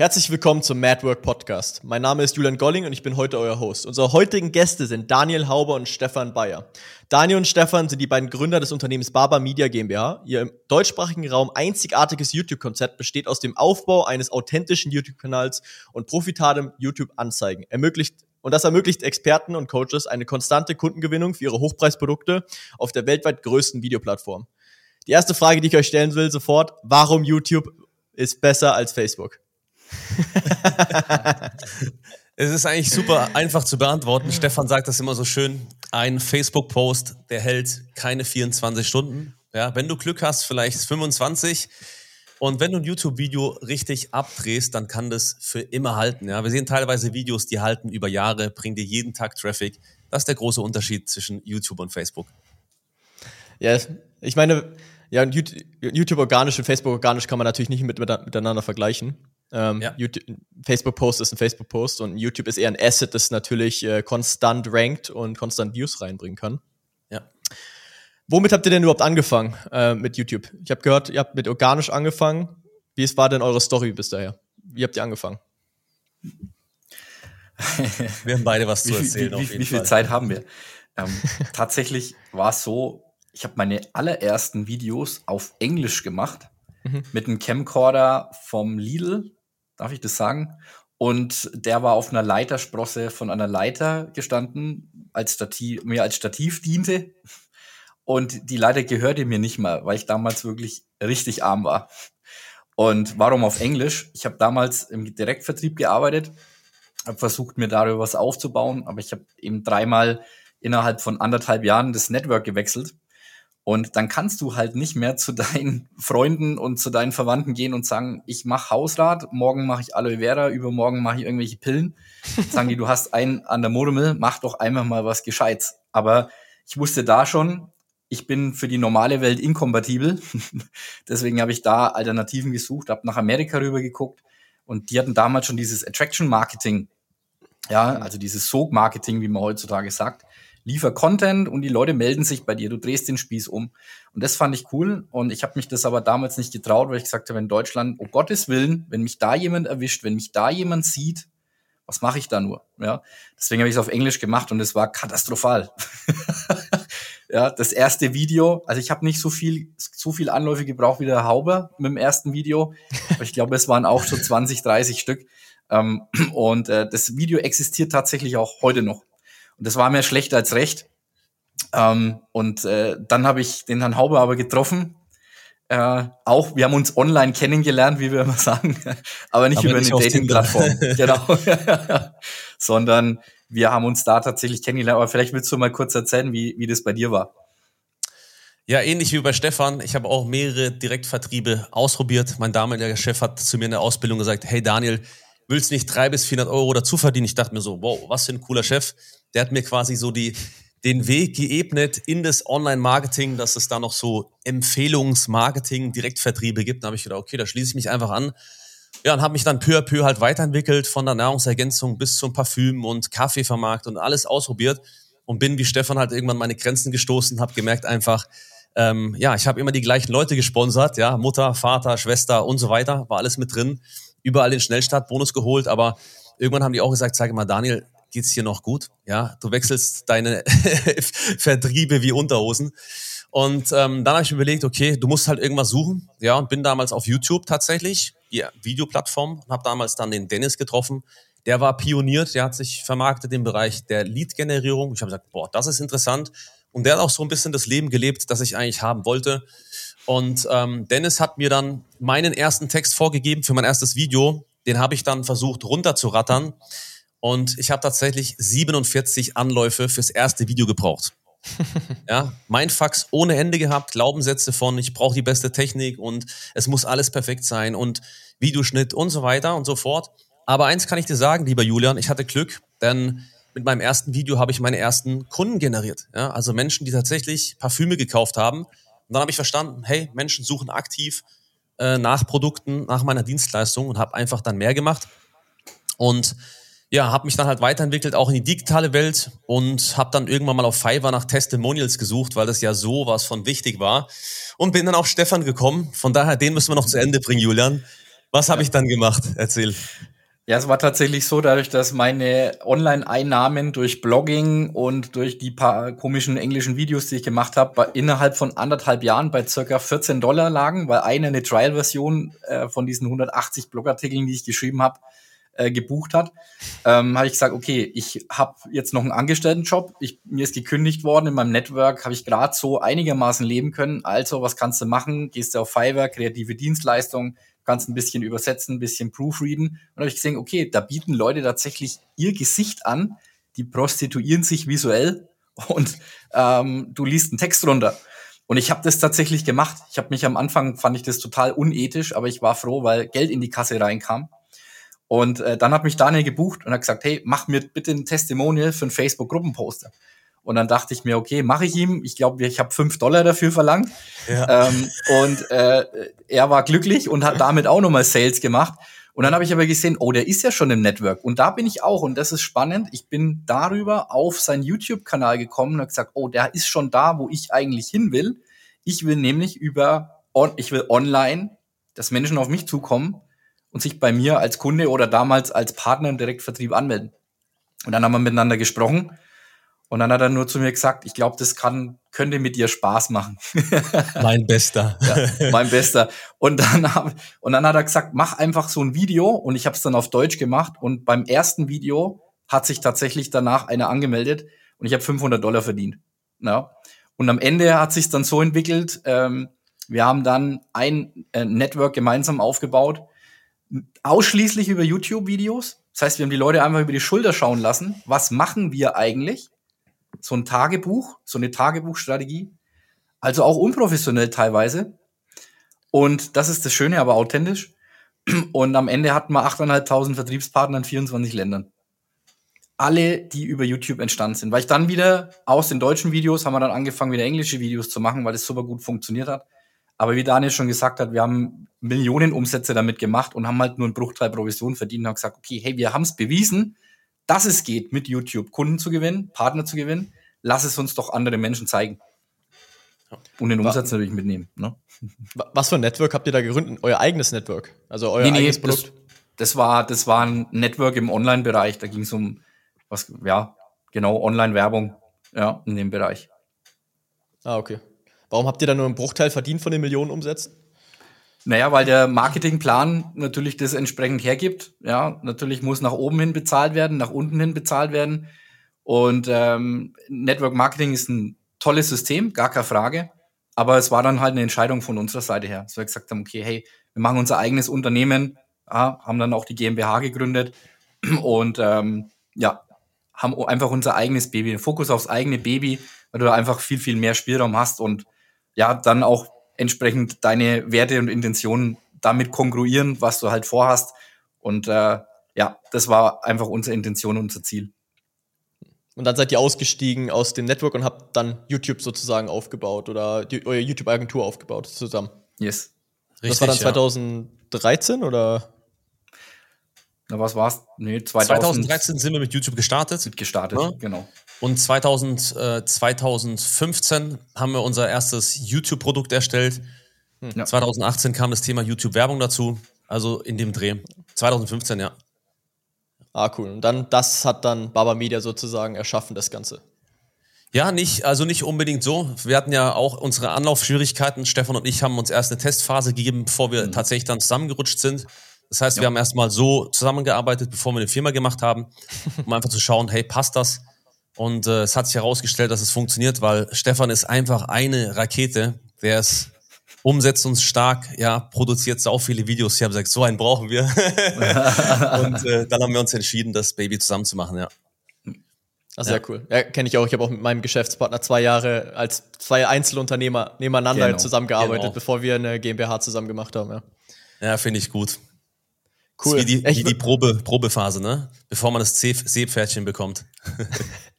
Herzlich willkommen zum Madwork Podcast. Mein Name ist Julian Golling und ich bin heute euer Host. Unsere heutigen Gäste sind Daniel Hauber und Stefan Bayer. Daniel und Stefan sind die beiden Gründer des Unternehmens Barber Media GmbH. Ihr im deutschsprachigen Raum einzigartiges YouTube-Konzept besteht aus dem Aufbau eines authentischen YouTube-Kanals und profitablem YouTube-Anzeigen. Ermöglicht und das ermöglicht Experten und Coaches eine konstante Kundengewinnung für ihre Hochpreisprodukte auf der weltweit größten Videoplattform. Die erste Frage, die ich euch stellen will, sofort, warum YouTube ist besser als Facebook? Es ist eigentlich super einfach zu beantworten. Stefan sagt das immer so schön. Ein Facebook-Post, der hält keine 24 Stunden. Ja, wenn du Glück hast, vielleicht 25. Und wenn du ein YouTube-Video richtig abdrehst, dann kann das für immer halten. Ja, wir sehen teilweise Videos, die halten über Jahre, bringen dir jeden Tag Traffic. Das ist der große Unterschied zwischen YouTube und Facebook. Ja, ich meine, ja, YouTube organisch und Facebook organisch kann man natürlich nicht mit, miteinander vergleichen. Ähm, ja. Facebook-Post ist ein Facebook-Post und YouTube ist eher ein Asset, das natürlich äh, konstant rankt und konstant Views reinbringen kann. Ja. Womit habt ihr denn überhaupt angefangen äh, mit YouTube? Ich habe gehört, ihr habt mit organisch angefangen. Wie war denn eure Story bis daher? Wie habt ihr angefangen? wir haben beide was zu erzählen. Wie, wie, wie viel Zeit haben wir? Ähm, tatsächlich war es so, ich habe meine allerersten Videos auf Englisch gemacht mhm. mit einem Camcorder vom Lidl darf ich das sagen? Und der war auf einer Leitersprosse von einer Leiter gestanden, als Stativ, mir als Stativ diente. Und die Leiter gehörte mir nicht mal, weil ich damals wirklich richtig arm war. Und warum auf Englisch? Ich habe damals im Direktvertrieb gearbeitet, habe versucht, mir darüber was aufzubauen, aber ich habe eben dreimal innerhalb von anderthalb Jahren das Network gewechselt und dann kannst du halt nicht mehr zu deinen Freunden und zu deinen Verwandten gehen und sagen, ich mache Hausrat, morgen mache ich Aloe Vera, übermorgen mache ich irgendwelche Pillen. sagen die, du hast einen an der Modemill, mach doch einmal mal was Gescheites. Aber ich wusste da schon, ich bin für die normale Welt inkompatibel. Deswegen habe ich da Alternativen gesucht, habe nach Amerika rüber geguckt und die hatten damals schon dieses Attraction Marketing. Ja, also dieses Sog Marketing, wie man heutzutage sagt liefer Content und die Leute melden sich bei dir, du drehst den Spieß um. Und das fand ich cool und ich habe mich das aber damals nicht getraut, weil ich gesagt habe, in Deutschland, oh Gottes Willen, wenn mich da jemand erwischt, wenn mich da jemand sieht, was mache ich da nur? Ja, deswegen habe ich es auf Englisch gemacht und es war katastrophal. ja, das erste Video, also ich habe nicht so viel so viel Anläufe gebraucht wie der Hauber mit dem ersten Video, aber ich glaube, es waren auch schon 20, 30 Stück. Ähm, und äh, das Video existiert tatsächlich auch heute noch. Das war mir schlecht als recht. Ähm, und äh, dann habe ich den Herrn Haube aber getroffen. Äh, auch, wir haben uns online kennengelernt, wie wir immer sagen, aber nicht aber über nicht eine Dating-Plattform. genau. Sondern wir haben uns da tatsächlich kennengelernt. Aber vielleicht willst du mal kurz erzählen, wie, wie das bei dir war. Ja, ähnlich wie bei Stefan. Ich habe auch mehrere Direktvertriebe ausprobiert. Mein damaliger Chef hat zu mir in der Ausbildung gesagt, hey Daniel, willst nicht drei bis 400 Euro dazu verdienen? Ich dachte mir so, wow, was für ein cooler Chef. Der hat mir quasi so die, den Weg geebnet in das Online-Marketing, dass es da noch so Empfehlungsmarketing, Direktvertriebe gibt. Da habe ich gedacht, okay, da schließe ich mich einfach an. Ja, und habe mich dann peu à peu halt weiterentwickelt, von der Nahrungsergänzung bis zum Parfüm und Kaffeevermarkt und alles ausprobiert und bin wie Stefan halt irgendwann meine Grenzen gestoßen, habe gemerkt einfach, ähm, ja, ich habe immer die gleichen Leute gesponsert, ja, Mutter, Vater, Schwester und so weiter, war alles mit drin, überall den Schnellstartbonus geholt, aber irgendwann haben die auch gesagt, sag mal, Daniel, geht's hier noch gut. Ja, du wechselst deine Vertriebe wie Unterhosen. Und ähm, dann habe ich mir überlegt, okay, du musst halt irgendwas suchen. Ja, und bin damals auf YouTube tatsächlich, die Videoplattform, und habe damals dann den Dennis getroffen. Der war pioniert, der hat sich vermarktet im Bereich der Lead-Generierung. Ich habe gesagt, boah, das ist interessant. Und der hat auch so ein bisschen das Leben gelebt, das ich eigentlich haben wollte. Und ähm, Dennis hat mir dann meinen ersten Text vorgegeben für mein erstes Video. Den habe ich dann versucht runterzurattern. Und ich habe tatsächlich 47 Anläufe fürs erste Video gebraucht. ja, mein Fax ohne Ende gehabt, Glaubenssätze von, ich brauche die beste Technik und es muss alles perfekt sein und Videoschnitt und so weiter und so fort. Aber eins kann ich dir sagen, lieber Julian, ich hatte Glück, denn mit meinem ersten Video habe ich meine ersten Kunden generiert. Ja, also Menschen, die tatsächlich Parfüme gekauft haben. Und dann habe ich verstanden, hey, Menschen suchen aktiv äh, nach Produkten, nach meiner Dienstleistung und habe einfach dann mehr gemacht. Und ja, habe mich dann halt weiterentwickelt, auch in die digitale Welt und habe dann irgendwann mal auf Fiverr nach Testimonials gesucht, weil das ja so was von wichtig war und bin dann auf Stefan gekommen. Von daher, den müssen wir noch zu Ende bringen, Julian. Was habe ich dann gemacht? Erzähl. Ja, es war tatsächlich so, dadurch, dass meine Online-Einnahmen durch Blogging und durch die paar komischen englischen Videos, die ich gemacht habe, innerhalb von anderthalb Jahren bei circa 14 Dollar lagen, weil eine eine Trial-Version äh, von diesen 180 Blogartikeln, die ich geschrieben habe, äh, gebucht hat, ähm, habe ich gesagt, okay, ich habe jetzt noch einen Angestelltenjob, ich, mir ist gekündigt worden, in meinem Network habe ich gerade so einigermaßen leben können, also was kannst du machen? Gehst du auf Fiverr, kreative Dienstleistung, kannst ein bisschen übersetzen, ein bisschen proofreaden. Und habe ich gesehen, okay, da bieten Leute tatsächlich ihr Gesicht an, die prostituieren sich visuell und ähm, du liest einen Text runter. Und ich habe das tatsächlich gemacht. Ich habe mich am Anfang, fand ich das total unethisch, aber ich war froh, weil Geld in die Kasse reinkam. Und äh, dann hat mich Daniel gebucht und hat gesagt, hey, mach mir bitte ein Testimonial für einen Facebook-Gruppenposter. Und dann dachte ich mir, okay, mache ich ihm. Ich glaube, ich habe fünf Dollar dafür verlangt. Ja. Ähm, und äh, er war glücklich und hat damit auch nochmal Sales gemacht. Und dann habe ich aber gesehen, oh, der ist ja schon im Network. Und da bin ich auch. Und das ist spannend. Ich bin darüber auf seinen YouTube-Kanal gekommen und habe gesagt, oh, der ist schon da, wo ich eigentlich hin will. Ich will nämlich über, ich will online, dass Menschen auf mich zukommen und sich bei mir als Kunde oder damals als Partner im Direktvertrieb anmelden. Und dann haben wir miteinander gesprochen. Und dann hat er nur zu mir gesagt, ich glaube, das kann, könnte mit dir Spaß machen. mein Bester. ja, mein Bester. Und dann, hab, und dann hat er gesagt, mach einfach so ein Video. Und ich habe es dann auf Deutsch gemacht. Und beim ersten Video hat sich tatsächlich danach einer angemeldet. Und ich habe 500 Dollar verdient. Ja. Und am Ende hat sich dann so entwickelt, ähm, wir haben dann ein äh, Network gemeinsam aufgebaut, ausschließlich über YouTube-Videos. Das heißt, wir haben die Leute einfach über die Schulter schauen lassen. Was machen wir eigentlich? so ein Tagebuch, so eine Tagebuchstrategie. Also auch unprofessionell teilweise. Und das ist das Schöne, aber authentisch. Und am Ende hatten wir 8.500 Vertriebspartner in 24 Ländern. Alle, die über YouTube entstanden sind. Weil ich dann wieder aus den deutschen Videos haben wir dann angefangen, wieder englische Videos zu machen, weil das super gut funktioniert hat. Aber wie Daniel schon gesagt hat, wir haben Millionen Umsätze damit gemacht und haben halt nur einen Bruchteil Provision verdient und haben gesagt, okay, hey, wir haben es bewiesen, dass es geht, mit YouTube Kunden zu gewinnen, Partner zu gewinnen, lass es uns doch andere Menschen zeigen. Und den Umsatz natürlich mitnehmen. Ne? Was für ein Network habt ihr da gegründet? Euer eigenes Network? Also euer nee, eigenes nee, Produkt? Das, das, war, das war ein Network im Online-Bereich. Da ging es um, was, ja, genau, Online-Werbung, ja, in dem Bereich. Ah, okay. Warum habt ihr da nur einen Bruchteil verdient von den Millionen Umsätzen? Naja, weil der Marketingplan natürlich das entsprechend hergibt. Ja, natürlich muss nach oben hin bezahlt werden, nach unten hin bezahlt werden. Und ähm, Network Marketing ist ein tolles System, gar keine Frage. Aber es war dann halt eine Entscheidung von unserer Seite her, dass wir gesagt haben, okay, hey, wir machen unser eigenes Unternehmen, ja, haben dann auch die GmbH gegründet und ähm, ja, haben einfach unser eigenes Baby, Fokus aufs eigene Baby, weil du da einfach viel, viel mehr Spielraum hast und ja, dann auch entsprechend deine Werte und Intentionen damit kongruieren, was du halt vorhast. Und äh, ja, das war einfach unsere Intention, unser Ziel. Und dann seid ihr ausgestiegen aus dem Network und habt dann YouTube sozusagen aufgebaut oder die, eure YouTube-Agentur aufgebaut zusammen. Yes. Richtig, das war dann 2013 ja. oder? Na, was war's? Nee, 2000, 2013 sind wir mit YouTube gestartet. Mit gestartet, ja. genau. Und 2000, äh, 2015 haben wir unser erstes YouTube-Produkt erstellt. Hm. Ja. 2018 kam das Thema YouTube-Werbung dazu. Also in dem Dreh. 2015, ja. Ah, cool. Und dann, das hat dann Baba Media sozusagen erschaffen, das Ganze. Ja, nicht, also nicht unbedingt so. Wir hatten ja auch unsere Anlaufschwierigkeiten. Stefan und ich haben uns erst eine Testphase gegeben, bevor wir mhm. tatsächlich dann zusammengerutscht sind. Das heißt, ja. wir haben erstmal so zusammengearbeitet, bevor wir eine Firma gemacht haben, um einfach zu schauen, hey, passt das? Und äh, es hat sich herausgestellt, dass es funktioniert, weil Stefan ist einfach eine Rakete, der ist umsetzungsstark, ja, produziert sau viele Videos. Ich habe gesagt, so einen brauchen wir. und äh, dann haben wir uns entschieden, das Baby zusammen zu machen, ja. Ach, sehr ja. cool. Ja, kenne ich auch. Ich habe auch mit meinem Geschäftspartner zwei Jahre als zwei Einzelunternehmer nebeneinander genau. zusammengearbeitet, genau. bevor wir eine GmbH zusammen gemacht haben. Ja, ja finde ich gut. Cool. wie die, wie die Probe, Probephase, ne? Bevor man das Seepferdchen bekommt.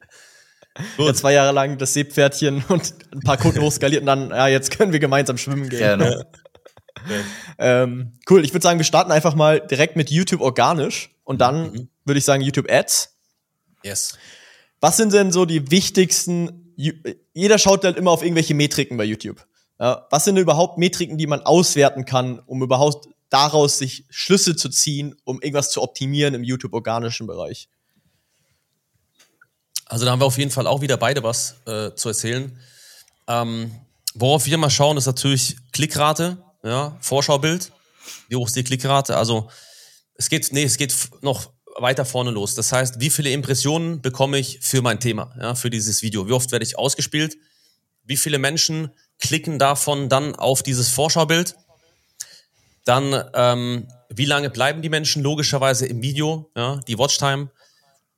ja, zwei Jahre lang das Seepferdchen und ein paar Kunden hochskaliert und dann, ja, jetzt können wir gemeinsam schwimmen gehen. Genau. Ähm, cool, ich würde sagen, wir starten einfach mal direkt mit YouTube organisch und dann mhm. würde ich sagen YouTube Ads. Yes. Was sind denn so die wichtigsten, jeder schaut halt immer auf irgendwelche Metriken bei YouTube. Ja, was sind denn überhaupt Metriken, die man auswerten kann, um überhaupt daraus sich Schlüsse zu ziehen, um irgendwas zu optimieren im YouTube-organischen Bereich? Also da haben wir auf jeden Fall auch wieder beide was äh, zu erzählen. Ähm, worauf wir mal schauen, ist natürlich Klickrate, ja, Vorschaubild. Wie hoch ist die Klickrate? Also es geht, nee, es geht noch weiter vorne los. Das heißt, wie viele Impressionen bekomme ich für mein Thema, ja, für dieses Video? Wie oft werde ich ausgespielt? Wie viele Menschen klicken davon dann auf dieses Vorschaubild? Dann, ähm, wie lange bleiben die Menschen logischerweise im Video, ja, die Watchtime?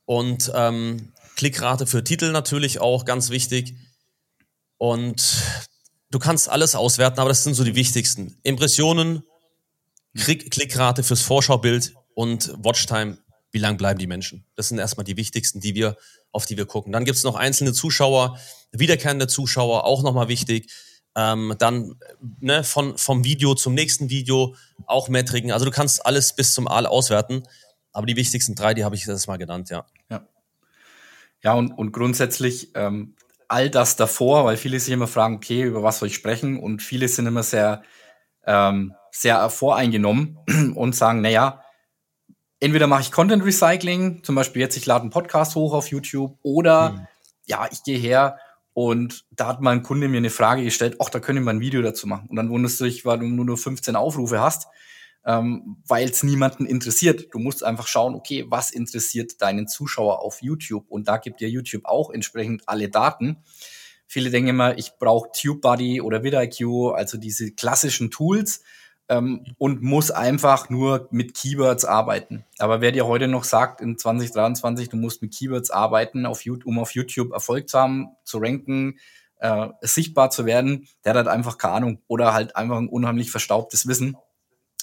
Und ähm, Klickrate für Titel natürlich auch ganz wichtig. Und du kannst alles auswerten, aber das sind so die wichtigsten. Impressionen, Klick Klickrate fürs Vorschaubild und Watchtime, wie lang bleiben die Menschen? Das sind erstmal die wichtigsten, die wir, auf die wir gucken. Dann gibt's noch einzelne Zuschauer, wiederkehrende Zuschauer, auch nochmal wichtig. Ähm, dann ne, von, vom Video zum nächsten Video auch Metriken. Also du kannst alles bis zum Aal auswerten. Aber die wichtigsten drei, die habe ich jetzt mal genannt, ja. Ja. Ja, und, und grundsätzlich ähm, all das davor, weil viele sich immer fragen, okay, über was soll ich sprechen? Und viele sind immer sehr, ähm, sehr voreingenommen und sagen, naja, entweder mache ich Content Recycling, zum Beispiel jetzt, ich lade einen Podcast hoch auf YouTube, oder mhm. ja, ich gehe her und da hat mal ein Kunde mir eine Frage gestellt, ach, da können wir ein Video dazu machen. Und dann wunderst du dich, weil du nur 15 Aufrufe hast ähm, weil es niemanden interessiert. Du musst einfach schauen, okay, was interessiert deinen Zuschauer auf YouTube? Und da gibt dir YouTube auch entsprechend alle Daten. Viele denken immer, ich brauche TubeBuddy oder vidIQ, also diese klassischen Tools ähm, und muss einfach nur mit Keywords arbeiten. Aber wer dir heute noch sagt, in 2023, du musst mit Keywords arbeiten, auf YouTube, um auf YouTube Erfolg zu haben, zu ranken, äh, sichtbar zu werden, der hat einfach keine Ahnung oder halt einfach ein unheimlich verstaubtes Wissen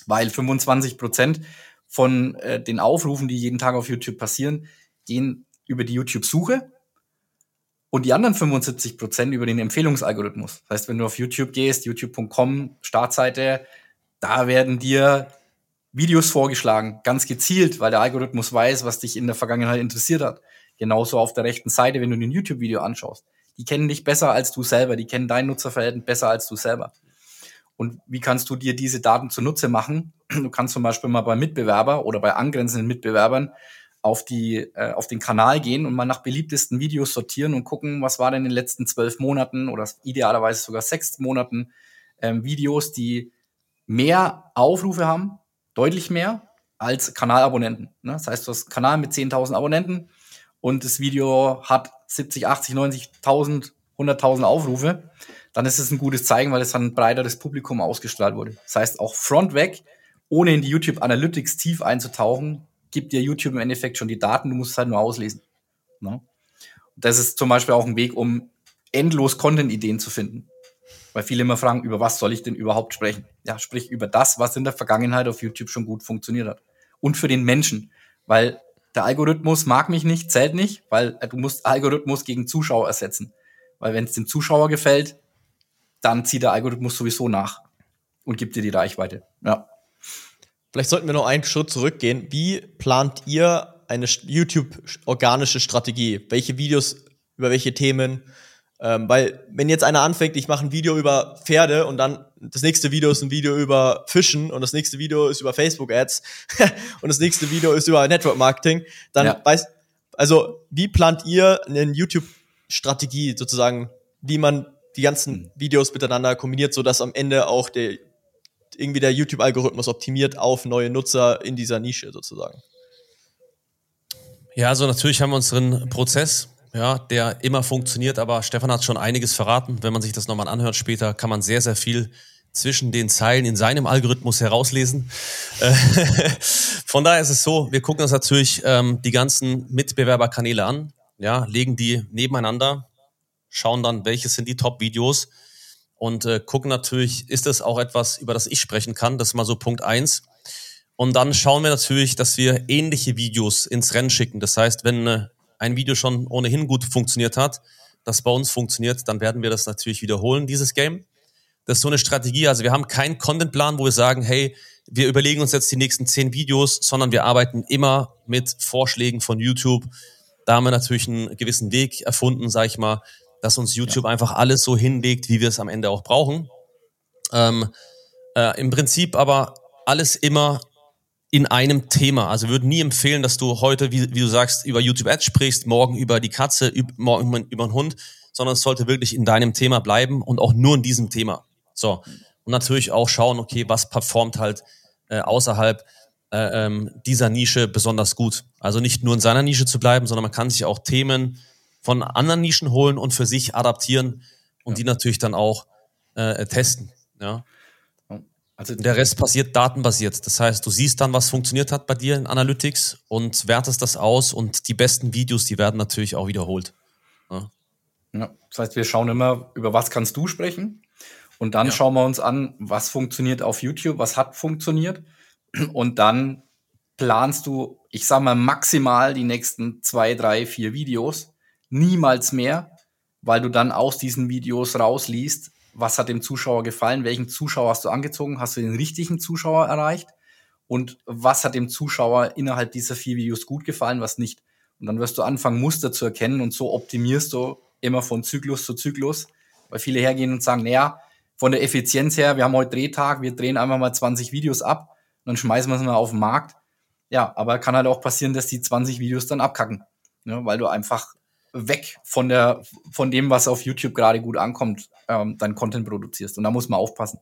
weil 25 Prozent von äh, den Aufrufen, die jeden Tag auf YouTube passieren, gehen über die YouTube-Suche und die anderen 75 Prozent über den Empfehlungsalgorithmus. Das heißt, wenn du auf YouTube gehst, youtube.com, Startseite, da werden dir Videos vorgeschlagen, ganz gezielt, weil der Algorithmus weiß, was dich in der Vergangenheit interessiert hat. Genauso auf der rechten Seite, wenn du ein YouTube-Video anschaust. Die kennen dich besser als du selber, die kennen dein Nutzerverhalten besser als du selber. Und wie kannst du dir diese Daten zunutze machen? Du kannst zum Beispiel mal bei Mitbewerber oder bei angrenzenden Mitbewerbern auf, die, äh, auf den Kanal gehen und mal nach beliebtesten Videos sortieren und gucken, was war denn in den letzten zwölf Monaten oder idealerweise sogar sechs Monaten ähm, Videos, die mehr Aufrufe haben, deutlich mehr als Kanalabonnenten. Ne? Das heißt, du hast einen Kanal mit 10.000 Abonnenten und das Video hat 70, 80, 90.000, 100.000 Aufrufe dann ist es ein gutes Zeichen, weil es dann ein breiteres Publikum ausgestrahlt wurde. Das heißt, auch frontweg, ohne in die YouTube Analytics tief einzutauchen, gibt dir YouTube im Endeffekt schon die Daten, du musst es halt nur auslesen. Ne? Das ist zum Beispiel auch ein Weg, um endlos Content-Ideen zu finden. Weil viele immer fragen, über was soll ich denn überhaupt sprechen? Ja, sprich über das, was in der Vergangenheit auf YouTube schon gut funktioniert hat. Und für den Menschen. Weil der Algorithmus mag mich nicht, zählt nicht, weil du musst Algorithmus gegen Zuschauer ersetzen. Weil wenn es dem Zuschauer gefällt, dann zieht der Algorithmus sowieso nach und gibt dir die Reichweite. Ja. Vielleicht sollten wir noch einen Schritt zurückgehen. Wie plant ihr eine YouTube-organische Strategie? Welche Videos, über welche Themen? Ähm, weil, wenn jetzt einer anfängt, ich mache ein Video über Pferde und dann das nächste Video ist ein Video über Fischen und das nächste Video ist über Facebook-Ads und das nächste Video ist über Network-Marketing, dann ja. weiß, also, wie plant ihr eine YouTube-Strategie sozusagen, wie man die ganzen hm. Videos miteinander kombiniert, so dass am Ende auch der irgendwie der YouTube-Algorithmus optimiert auf neue Nutzer in dieser Nische sozusagen. Ja, also natürlich haben wir unseren Prozess, ja, der immer funktioniert, aber Stefan hat schon einiges verraten. Wenn man sich das nochmal anhört später, kann man sehr, sehr viel zwischen den Zeilen in seinem Algorithmus herauslesen. Äh, von daher ist es so, wir gucken uns natürlich ähm, die ganzen Mitbewerberkanäle an, ja, legen die nebeneinander, schauen dann, welche sind die Top-Videos und äh, gucken natürlich, ist das auch etwas, über das ich sprechen kann. Das ist mal so Punkt eins. Und dann schauen wir natürlich, dass wir ähnliche Videos ins Rennen schicken. Das heißt, wenn äh, ein Video schon ohnehin gut funktioniert hat, das bei uns funktioniert, dann werden wir das natürlich wiederholen, dieses Game. Das ist so eine Strategie. Also wir haben keinen Contentplan, wo wir sagen, hey, wir überlegen uns jetzt die nächsten zehn Videos, sondern wir arbeiten immer mit Vorschlägen von YouTube. Da haben wir natürlich einen gewissen Weg erfunden, sag ich mal, dass uns YouTube ja. einfach alles so hinlegt, wie wir es am Ende auch brauchen. Ähm, äh, Im Prinzip aber alles immer in einem Thema. Also wir würden nie empfehlen, dass du heute, wie, wie du sagst, über YouTube Ads sprichst, morgen über die Katze, üb, morgen über den Hund, sondern es sollte wirklich in deinem Thema bleiben und auch nur in diesem Thema. So. Und natürlich auch schauen, okay, was performt halt äh, außerhalb äh, ähm, dieser Nische besonders gut. Also nicht nur in seiner Nische zu bleiben, sondern man kann sich auch Themen von anderen Nischen holen und für sich adaptieren und ja. die natürlich dann auch äh, testen. Ja. Also der Rest passiert datenbasiert. Das heißt, du siehst dann, was funktioniert hat bei dir in Analytics und wertest das aus und die besten Videos, die werden natürlich auch wiederholt. Ja. ja das heißt, wir schauen immer, über was kannst du sprechen und dann ja. schauen wir uns an, was funktioniert auf YouTube, was hat funktioniert und dann planst du, ich sag mal, maximal die nächsten zwei, drei, vier Videos, niemals mehr, weil du dann aus diesen Videos rausliest, was hat dem Zuschauer gefallen, welchen Zuschauer hast du angezogen, hast du den richtigen Zuschauer erreicht und was hat dem Zuschauer innerhalb dieser vier Videos gut gefallen, was nicht. Und dann wirst du anfangen, Muster zu erkennen und so optimierst du immer von Zyklus zu Zyklus, weil viele hergehen und sagen, naja, von der Effizienz her, wir haben heute Drehtag, wir drehen einfach mal 20 Videos ab und dann schmeißen wir es mal auf den Markt. Ja, aber kann halt auch passieren, dass die 20 Videos dann abkacken, ne, weil du einfach weg von der von dem, was auf YouTube gerade gut ankommt, ähm, dein Content produzierst. Und da muss man aufpassen.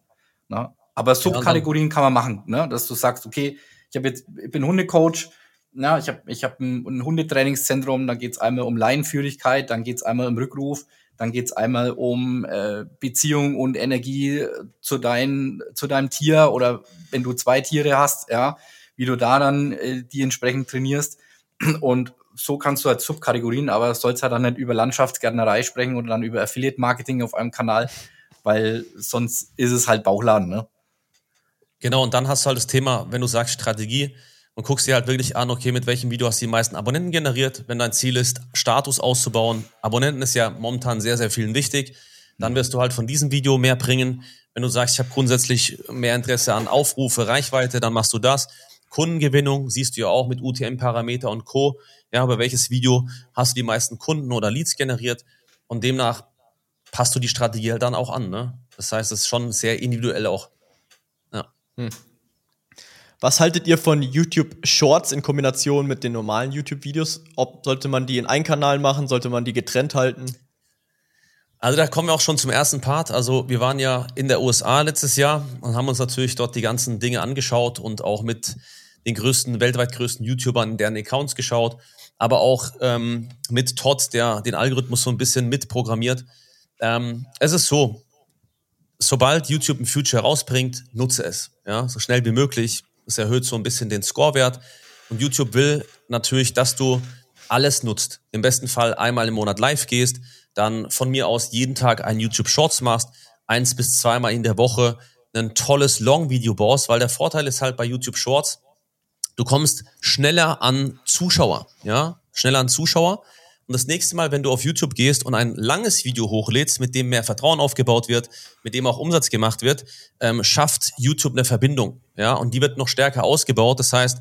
Ne? Aber Subkategorien kann man machen, ne? dass du sagst, okay, ich habe jetzt, ich bin Hundecoach, na, ich habe ich hab ein, ein Hundetrainingszentrum, da geht's einmal um Leinenführigkeit, dann geht's einmal um Rückruf, dann geht's einmal um äh, Beziehung und Energie zu, dein, zu deinem Tier oder wenn du zwei Tiere hast, ja, wie du da dann äh, die entsprechend trainierst. Und so kannst du halt Subkategorien, aber sollst halt dann nicht über Landschaftsgärtnerei sprechen oder dann über Affiliate-Marketing auf einem Kanal, weil sonst ist es halt Bauchladen, ne? Genau, und dann hast du halt das Thema, wenn du sagst Strategie und guckst dir halt wirklich an, okay, mit welchem Video hast du die meisten Abonnenten generiert, wenn dein Ziel ist, Status auszubauen. Abonnenten ist ja momentan sehr, sehr vielen wichtig. Dann wirst du halt von diesem Video mehr bringen. Wenn du sagst, ich habe grundsätzlich mehr Interesse an Aufrufe, Reichweite, dann machst du das. Kundengewinnung siehst du ja auch mit UTM-Parameter und Co. Ja, über welches Video hast du die meisten Kunden oder Leads generiert? Und demnach passt du die Strategie halt dann auch an. Ne? Das heißt, es ist schon sehr individuell auch. Ja. Hm. Was haltet ihr von YouTube Shorts in Kombination mit den normalen YouTube-Videos? Ob sollte man die in einen Kanal machen, sollte man die getrennt halten? Also da kommen wir auch schon zum ersten Part. Also wir waren ja in der USA letztes Jahr und haben uns natürlich dort die ganzen Dinge angeschaut und auch mit den größten, weltweit größten YouTubern deren Accounts geschaut aber auch ähm, mit Todd, der den Algorithmus so ein bisschen mitprogrammiert. Ähm, es ist so, sobald YouTube ein Future rausbringt, nutze es, ja, so schnell wie möglich. Es erhöht so ein bisschen den Scorewert und YouTube will natürlich, dass du alles nutzt. Im besten Fall einmal im Monat live gehst, dann von mir aus jeden Tag ein YouTube Shorts machst, eins bis zweimal in der Woche ein tolles Long-Video baust, weil der Vorteil ist halt bei YouTube Shorts, Du kommst schneller an Zuschauer, ja, schneller an Zuschauer. Und das nächste Mal, wenn du auf YouTube gehst und ein langes Video hochlädst, mit dem mehr Vertrauen aufgebaut wird, mit dem auch Umsatz gemacht wird, ähm, schafft YouTube eine Verbindung, ja, und die wird noch stärker ausgebaut. Das heißt,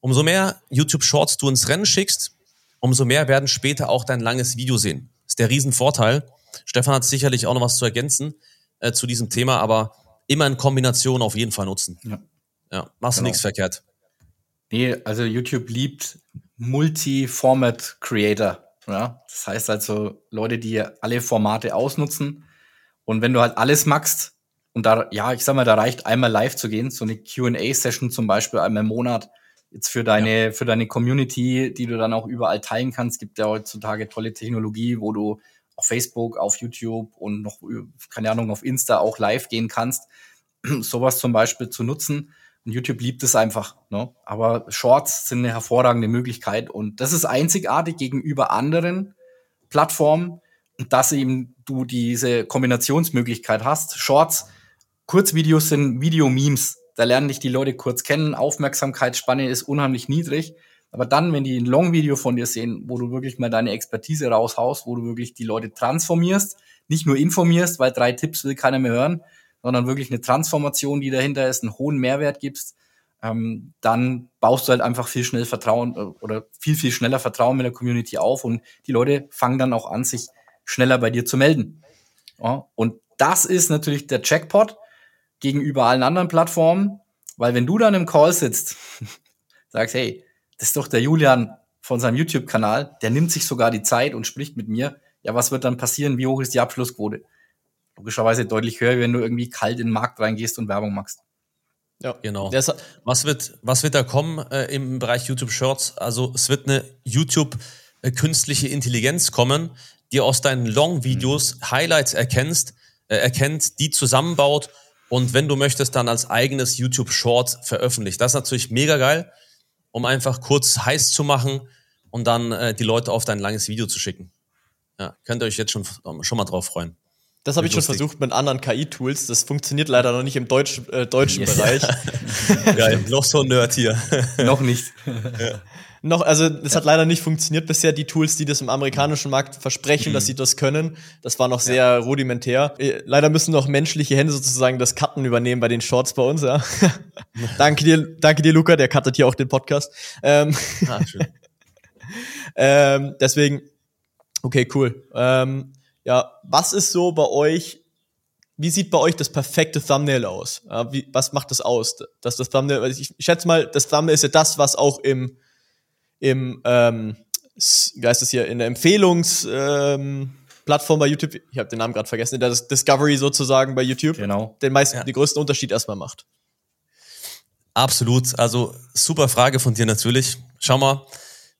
umso mehr YouTube Shorts du ins Rennen schickst, umso mehr werden später auch dein langes Video sehen. Das ist der Riesenvorteil. Stefan hat sicherlich auch noch was zu ergänzen äh, zu diesem Thema, aber immer in Kombination auf jeden Fall nutzen. Ja, ja machst genau. du nichts verkehrt. Nee, also YouTube liebt Multi-Format Creator. Ja? Das heißt also Leute, die alle Formate ausnutzen. Und wenn du halt alles magst, und da, ja, ich sag mal, da reicht einmal live zu gehen, so eine QA-Session zum Beispiel einmal im Monat, jetzt für deine, ja. für deine Community, die du dann auch überall teilen kannst. Es gibt ja heutzutage tolle Technologie, wo du auf Facebook, auf YouTube und noch, keine Ahnung, auf Insta auch live gehen kannst. Sowas zum Beispiel zu nutzen. Und YouTube liebt es einfach. Ne? Aber Shorts sind eine hervorragende Möglichkeit und das ist einzigartig gegenüber anderen Plattformen, dass eben du diese Kombinationsmöglichkeit hast. Shorts, Kurzvideos sind Video-Memes. Da lernen dich die Leute kurz kennen. Aufmerksamkeitsspanne ist unheimlich niedrig. Aber dann, wenn die ein Long-Video von dir sehen, wo du wirklich mal deine Expertise raushaust, wo du wirklich die Leute transformierst, nicht nur informierst, weil drei Tipps will keiner mehr hören, sondern wirklich eine Transformation, die dahinter ist, einen hohen Mehrwert gibst, ähm, dann baust du halt einfach viel schnell Vertrauen äh, oder viel, viel schneller Vertrauen mit der Community auf und die Leute fangen dann auch an, sich schneller bei dir zu melden. Ja, und das ist natürlich der Jackpot gegenüber allen anderen Plattformen. weil wenn du dann im Call sitzt, sagst, hey, das ist doch der Julian von seinem YouTube-Kanal, der nimmt sich sogar die Zeit und spricht mit mir. Ja, was wird dann passieren? Wie hoch ist die Abschlussquote? Logischerweise deutlich höher, wenn du irgendwie kalt in den Markt reingehst und Werbung machst. Ja, genau. Was wird, was wird da kommen äh, im Bereich YouTube Shorts? Also es wird eine YouTube äh, künstliche Intelligenz kommen, die aus deinen Long-Videos mhm. Highlights erkennst, äh, erkennt, die zusammenbaut und wenn du möchtest, dann als eigenes YouTube Short veröffentlicht. Das ist natürlich mega geil, um einfach kurz heiß zu machen und dann äh, die Leute auf dein langes Video zu schicken. Ja, könnt ihr euch jetzt schon, schon mal drauf freuen. Das habe ich schon versucht mit anderen KI-Tools. Das funktioniert leider noch nicht im Deutsch, äh, deutschen yes. Bereich. Geil, noch so ein Nerd hier. noch nicht. Ja. Noch, also es ja. hat leider nicht funktioniert bisher. Die Tools, die das im amerikanischen Markt versprechen, mhm. dass sie das können, das war noch sehr ja. rudimentär. Äh, leider müssen noch menschliche Hände sozusagen das Cutten übernehmen bei den Shorts bei uns. Ja. danke dir, danke dir, Luca. Der cuttet hier auch den Podcast. Ähm, ah, schön. ähm, deswegen, okay, cool. Ähm, ja, was ist so bei euch? Wie sieht bei euch das perfekte Thumbnail aus? Ja, wie, was macht das aus? Dass das Thumbnail, ich, ich schätze mal, das Thumbnail ist ja das, was auch im, im ähm, wie heißt das hier, in der Empfehlungsplattform ähm, bei YouTube, ich habe den Namen gerade vergessen, in der Discovery sozusagen bei YouTube, genau. den meisten, ja. den größten Unterschied erstmal macht. Absolut. Also super Frage von dir natürlich. Schau mal,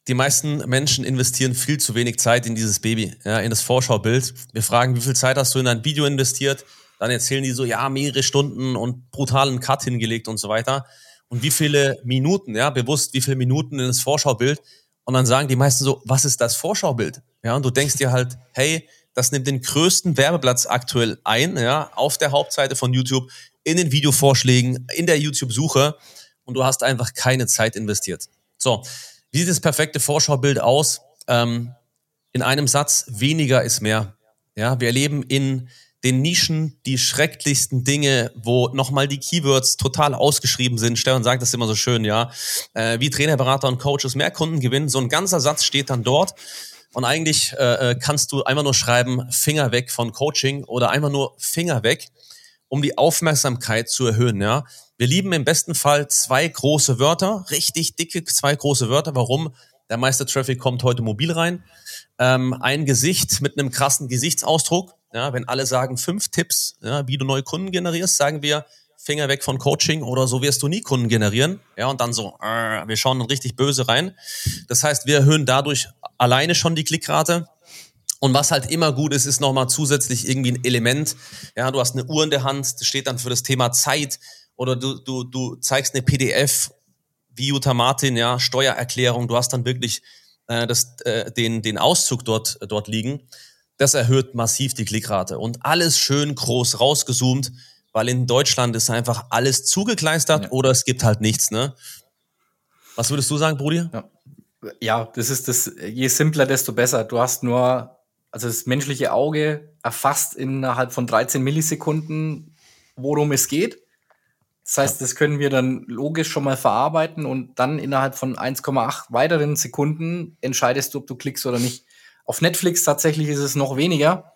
die meisten Menschen investieren viel zu wenig Zeit in dieses Baby, ja, in das Vorschaubild. Wir fragen, wie viel Zeit hast du in ein Video investiert? Dann erzählen die so, ja, mehrere Stunden und brutalen Cut hingelegt und so weiter. Und wie viele Minuten, ja, bewusst, wie viele Minuten in das Vorschaubild? Und dann sagen die meisten so, was ist das Vorschaubild? Ja, und du denkst dir halt, hey, das nimmt den größten Werbeplatz aktuell ein, ja, auf der Hauptseite von YouTube, in den Videovorschlägen, in der YouTube-Suche und du hast einfach keine Zeit investiert. So, wie sieht das perfekte Vorschaubild aus? Ähm, in einem Satz, weniger ist mehr. Ja, wir erleben in den Nischen die schrecklichsten Dinge, wo nochmal die Keywords total ausgeschrieben sind. Stefan sagt das immer so schön, ja. Äh, wie Trainer, Berater und Coaches mehr Kunden gewinnen. So ein ganzer Satz steht dann dort. Und eigentlich äh, äh kannst du einfach nur schreiben, Finger weg von Coaching oder einfach nur Finger weg, um die Aufmerksamkeit zu erhöhen, ja. Wir lieben im besten Fall zwei große Wörter, richtig dicke zwei große Wörter. Warum? Der meiste Traffic kommt heute mobil rein. Ähm, ein Gesicht mit einem krassen Gesichtsausdruck. Ja, wenn alle sagen fünf Tipps, ja, wie du neue Kunden generierst, sagen wir Finger weg von Coaching oder so wirst du nie Kunden generieren. Ja, und dann so, äh, wir schauen richtig böse rein. Das heißt, wir erhöhen dadurch alleine schon die Klickrate. Und was halt immer gut ist, ist nochmal zusätzlich irgendwie ein Element. Ja, du hast eine Uhr in der Hand, das steht dann für das Thema Zeit oder du, du, du zeigst eine PDF wie Jutta Martin, ja, Steuererklärung, du hast dann wirklich äh, das, äh, den, den Auszug dort, dort liegen. Das erhöht massiv die Klickrate und alles schön groß rausgezoomt, weil in Deutschland ist einfach alles zugekleistert ja. oder es gibt halt nichts, ne? Was würdest du sagen, Brudi? Ja. ja, das ist das, je simpler, desto besser. Du hast nur, also das menschliche Auge erfasst innerhalb von 13 Millisekunden, worum es geht. Das heißt, das können wir dann logisch schon mal verarbeiten und dann innerhalb von 1,8 weiteren Sekunden entscheidest du, ob du klickst oder nicht. Auf Netflix tatsächlich ist es noch weniger.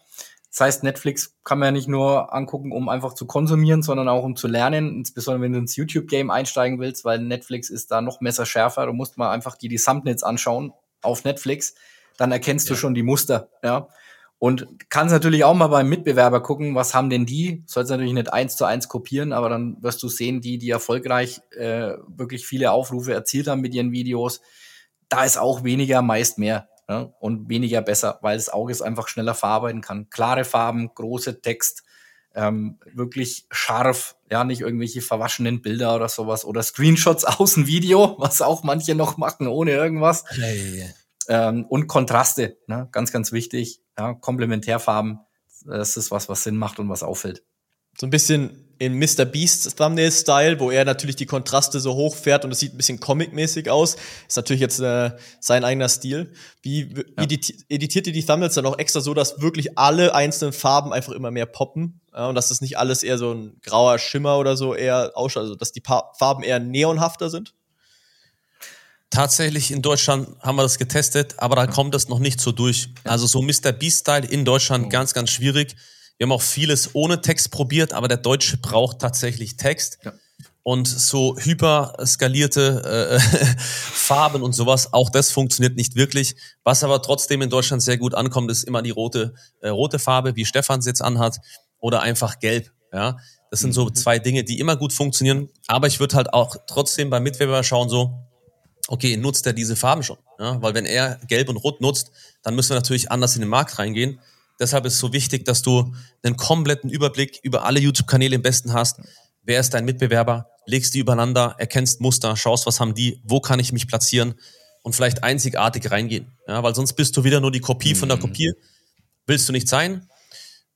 Das heißt, Netflix kann man ja nicht nur angucken, um einfach zu konsumieren, sondern auch um zu lernen, insbesondere wenn du ins YouTube-Game einsteigen willst, weil Netflix ist da noch messerschärfer. Du musst mal einfach dir die Thumbnails anschauen auf Netflix, dann erkennst ja. du schon die Muster. Ja. Und kannst natürlich auch mal beim Mitbewerber gucken, was haben denn die? Sollst natürlich nicht eins zu eins kopieren, aber dann wirst du sehen, die, die erfolgreich äh, wirklich viele Aufrufe erzielt haben mit ihren Videos, da ist auch weniger meist mehr ja? und weniger besser, weil das Auge es einfach schneller verarbeiten kann. Klare Farben, große Text, ähm, wirklich scharf, ja, nicht irgendwelche verwaschenen Bilder oder sowas oder Screenshots aus dem Video, was auch manche noch machen ohne irgendwas. Hey. Ähm, und Kontraste, ne? ganz, ganz wichtig. Ja, Komplementärfarben, das ist was, was Sinn macht und was auffällt. So ein bisschen in Mr. Beast Thumbnail-Style, wo er natürlich die Kontraste so hoch fährt und es sieht ein bisschen comic-mäßig aus. Ist natürlich jetzt äh, sein eigener Stil. Wie, wie ja. editiert ihr die Thumbnails dann auch extra so, dass wirklich alle einzelnen Farben einfach immer mehr poppen? Ja, und dass das nicht alles eher so ein grauer Schimmer oder so eher ausschaut, also dass die pa Farben eher neonhafter sind? Tatsächlich in Deutschland haben wir das getestet, aber da kommt das noch nicht so durch. Also so Mr. Beast-Style in Deutschland oh. ganz, ganz schwierig. Wir haben auch vieles ohne Text probiert, aber der Deutsche braucht tatsächlich Text. Ja. und so hyper skalierte äh, Farben und sowas, auch das funktioniert nicht wirklich. Was aber trotzdem in Deutschland sehr gut ankommt, ist immer die rote, äh, rote Farbe, wie Stefan es jetzt anhat, oder einfach gelb. Ja, das sind so mhm. zwei Dinge, die immer gut funktionieren. Aber ich würde halt auch trotzdem beim Mitbewerber schauen, so, okay, nutzt er diese Farben schon? Ja, weil wenn er gelb und rot nutzt, dann müssen wir natürlich anders in den Markt reingehen. Deshalb ist es so wichtig, dass du einen kompletten Überblick über alle YouTube-Kanäle im besten hast. Wer ist dein Mitbewerber? legst die übereinander, erkennst Muster, schaust, was haben die, wo kann ich mich platzieren und vielleicht einzigartig reingehen. Ja, weil sonst bist du wieder nur die Kopie mhm. von der mhm. Kopie. Willst du nicht sein?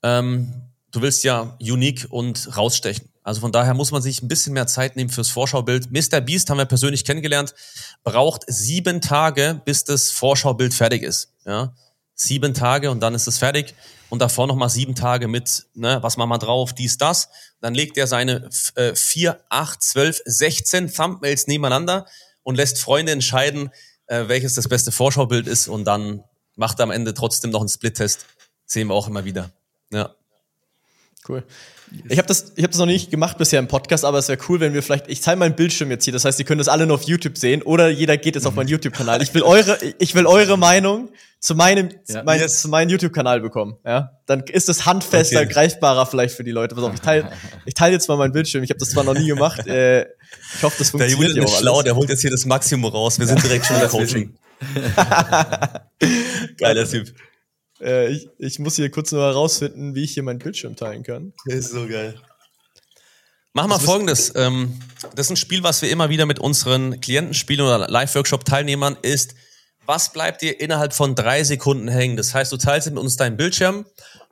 Ähm, du willst ja unique und rausstechen. Also von daher muss man sich ein bisschen mehr Zeit nehmen fürs Vorschaubild. Mr. Beast haben wir persönlich kennengelernt, braucht sieben Tage, bis das Vorschaubild fertig ist. Ja, sieben Tage und dann ist es fertig und davor nochmal sieben Tage mit, ne, was machen wir drauf, dies, das. Dann legt er seine äh, vier, acht, zwölf, sechzehn Thumbnails nebeneinander und lässt Freunde entscheiden, äh, welches das beste Vorschaubild ist und dann macht er am Ende trotzdem noch einen Split-Test. Sehen wir auch immer wieder. Ja. Cool. Ich habe das, ich hab das noch nicht gemacht bisher im Podcast, aber es wäre cool, wenn wir vielleicht, ich zeige meinen Bildschirm jetzt hier, das heißt, Sie können das alle nur auf YouTube sehen oder jeder geht jetzt auf meinen YouTube-Kanal. Ich will eure, ich will eure Meinung zu meinem, ja, mein, yes. zu meinem YouTube-Kanal bekommen. Ja, dann ist es handfester, okay. greifbarer vielleicht für die Leute. Pass auf, ich teile, ich teile jetzt mal meinen Bildschirm. Ich habe das zwar noch nie gemacht. Äh, ich hoffe, das funktioniert. Der Julian ist schlau, der holt jetzt hier das Maximum raus. Wir sind direkt schon im Coaching. Geiler Typ. Äh, ich, ich muss hier kurz nur herausfinden, wie ich hier meinen Bildschirm teilen kann. Das ist so geil. Mach mal folgendes. Ähm, das ist ein Spiel, was wir immer wieder mit unseren Klienten spielen oder Live-Workshop-Teilnehmern, ist, was bleibt dir innerhalb von drei Sekunden hängen? Das heißt, du teilst mit uns deinen Bildschirm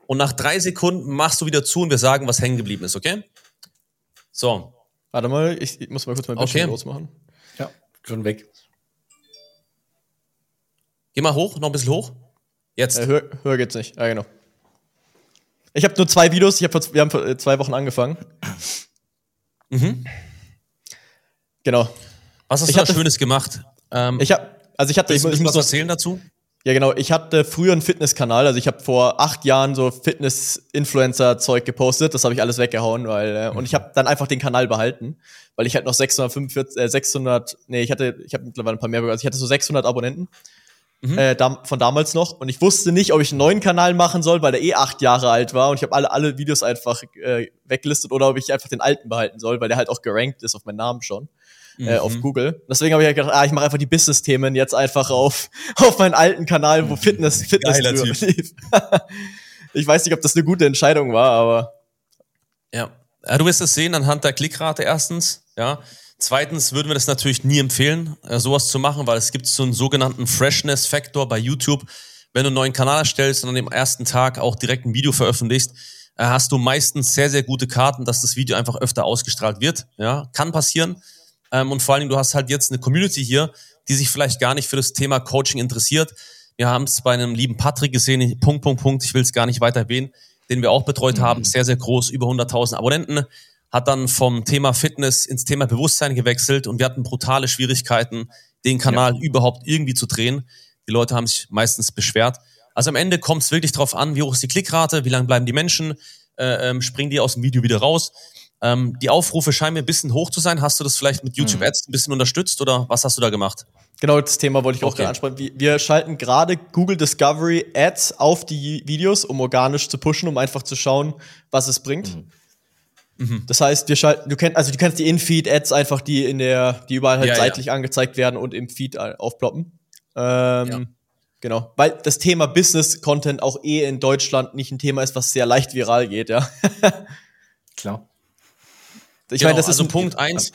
und nach drei Sekunden machst du wieder zu und wir sagen, was hängen geblieben ist, okay? So. Warte mal, ich, muss mal kurz mein Bildschirm okay. losmachen. Ja, schon weg. Geh mal hoch, noch ein bisschen hoch. Jetzt. Äh, höher, höher geht's nicht. Ja, genau. Ich habe nur zwei Videos. Ich hab, wir haben vor zwei Wochen angefangen. Mhm. Genau. Was hast ich du da Schönes gemacht? Ähm, ich habe, also ich hatte, ich, ich muss was erzählen dazu. Ja, genau. Ich hatte früher einen Fitnesskanal. Also ich habe vor acht Jahren so Fitness-Influencer-Zeug gepostet. Das habe ich alles weggehauen, weil äh, und ich habe dann einfach den Kanal behalten, weil ich halt noch 645, äh, 600, nee, ich hatte, ich habe mittlerweile ein paar mehr, also ich hatte so 600 Abonnenten mhm. äh, da, von damals noch. Und ich wusste nicht, ob ich einen neuen Kanal machen soll, weil der eh acht Jahre alt war und ich habe alle, alle Videos einfach äh, weggelistet oder ob ich einfach den alten behalten soll, weil der halt auch gerankt ist auf meinen Namen schon. Mhm. Äh, auf mhm. Google. Deswegen habe ich halt gedacht, ah, ich mache einfach die Business-Themen jetzt einfach auf, auf meinen alten Kanal, wo Fitness, Fitness lief. ich weiß nicht, ob das eine gute Entscheidung war, aber. Ja. ja. Du wirst es sehen anhand der Klickrate erstens, ja. Zweitens würden wir das natürlich nie empfehlen, äh, sowas zu machen, weil es gibt so einen sogenannten Freshness-Faktor bei YouTube. Wenn du einen neuen Kanal erstellst und an dem ersten Tag auch direkt ein Video veröffentlichst, äh, hast du meistens sehr, sehr gute Karten, dass das Video einfach öfter ausgestrahlt wird. Ja, kann passieren. Ähm, und vor allen Dingen, du hast halt jetzt eine Community hier, die sich vielleicht gar nicht für das Thema Coaching interessiert. Wir haben es bei einem lieben Patrick gesehen, Punkt, Punkt, Punkt, ich will es gar nicht weiter erwähnen, den wir auch betreut mhm. haben, sehr, sehr groß, über 100.000 Abonnenten hat dann vom Thema Fitness ins Thema Bewusstsein gewechselt und wir hatten brutale Schwierigkeiten, den Kanal ja. überhaupt irgendwie zu drehen. Die Leute haben sich meistens beschwert. Also am Ende kommt es wirklich darauf an, wie hoch ist die Klickrate, wie lange bleiben die Menschen, äh, ähm, springen die aus dem Video wieder raus. Ähm, die Aufrufe scheinen mir ein bisschen hoch zu sein. Hast du das vielleicht mit YouTube mhm. Ads ein bisschen unterstützt oder was hast du da gemacht? Genau, das Thema wollte ich auch okay. gerade ansprechen. Wir, wir schalten gerade Google Discovery Ads auf die Videos, um organisch zu pushen, um einfach zu schauen, was es bringt. Mhm. Mhm. Das heißt, wir schalten, du kennst, also du kennst die In-Feed-Ads einfach, die in der, die überall halt ja, seitlich ja. angezeigt werden und im Feed aufploppen. Ähm, ja. Genau, weil das Thema Business-Content auch eh in Deutschland nicht ein Thema ist, was sehr leicht viral geht, ja. Klar. Ich genau, meine, das ist also ein Punkt eins.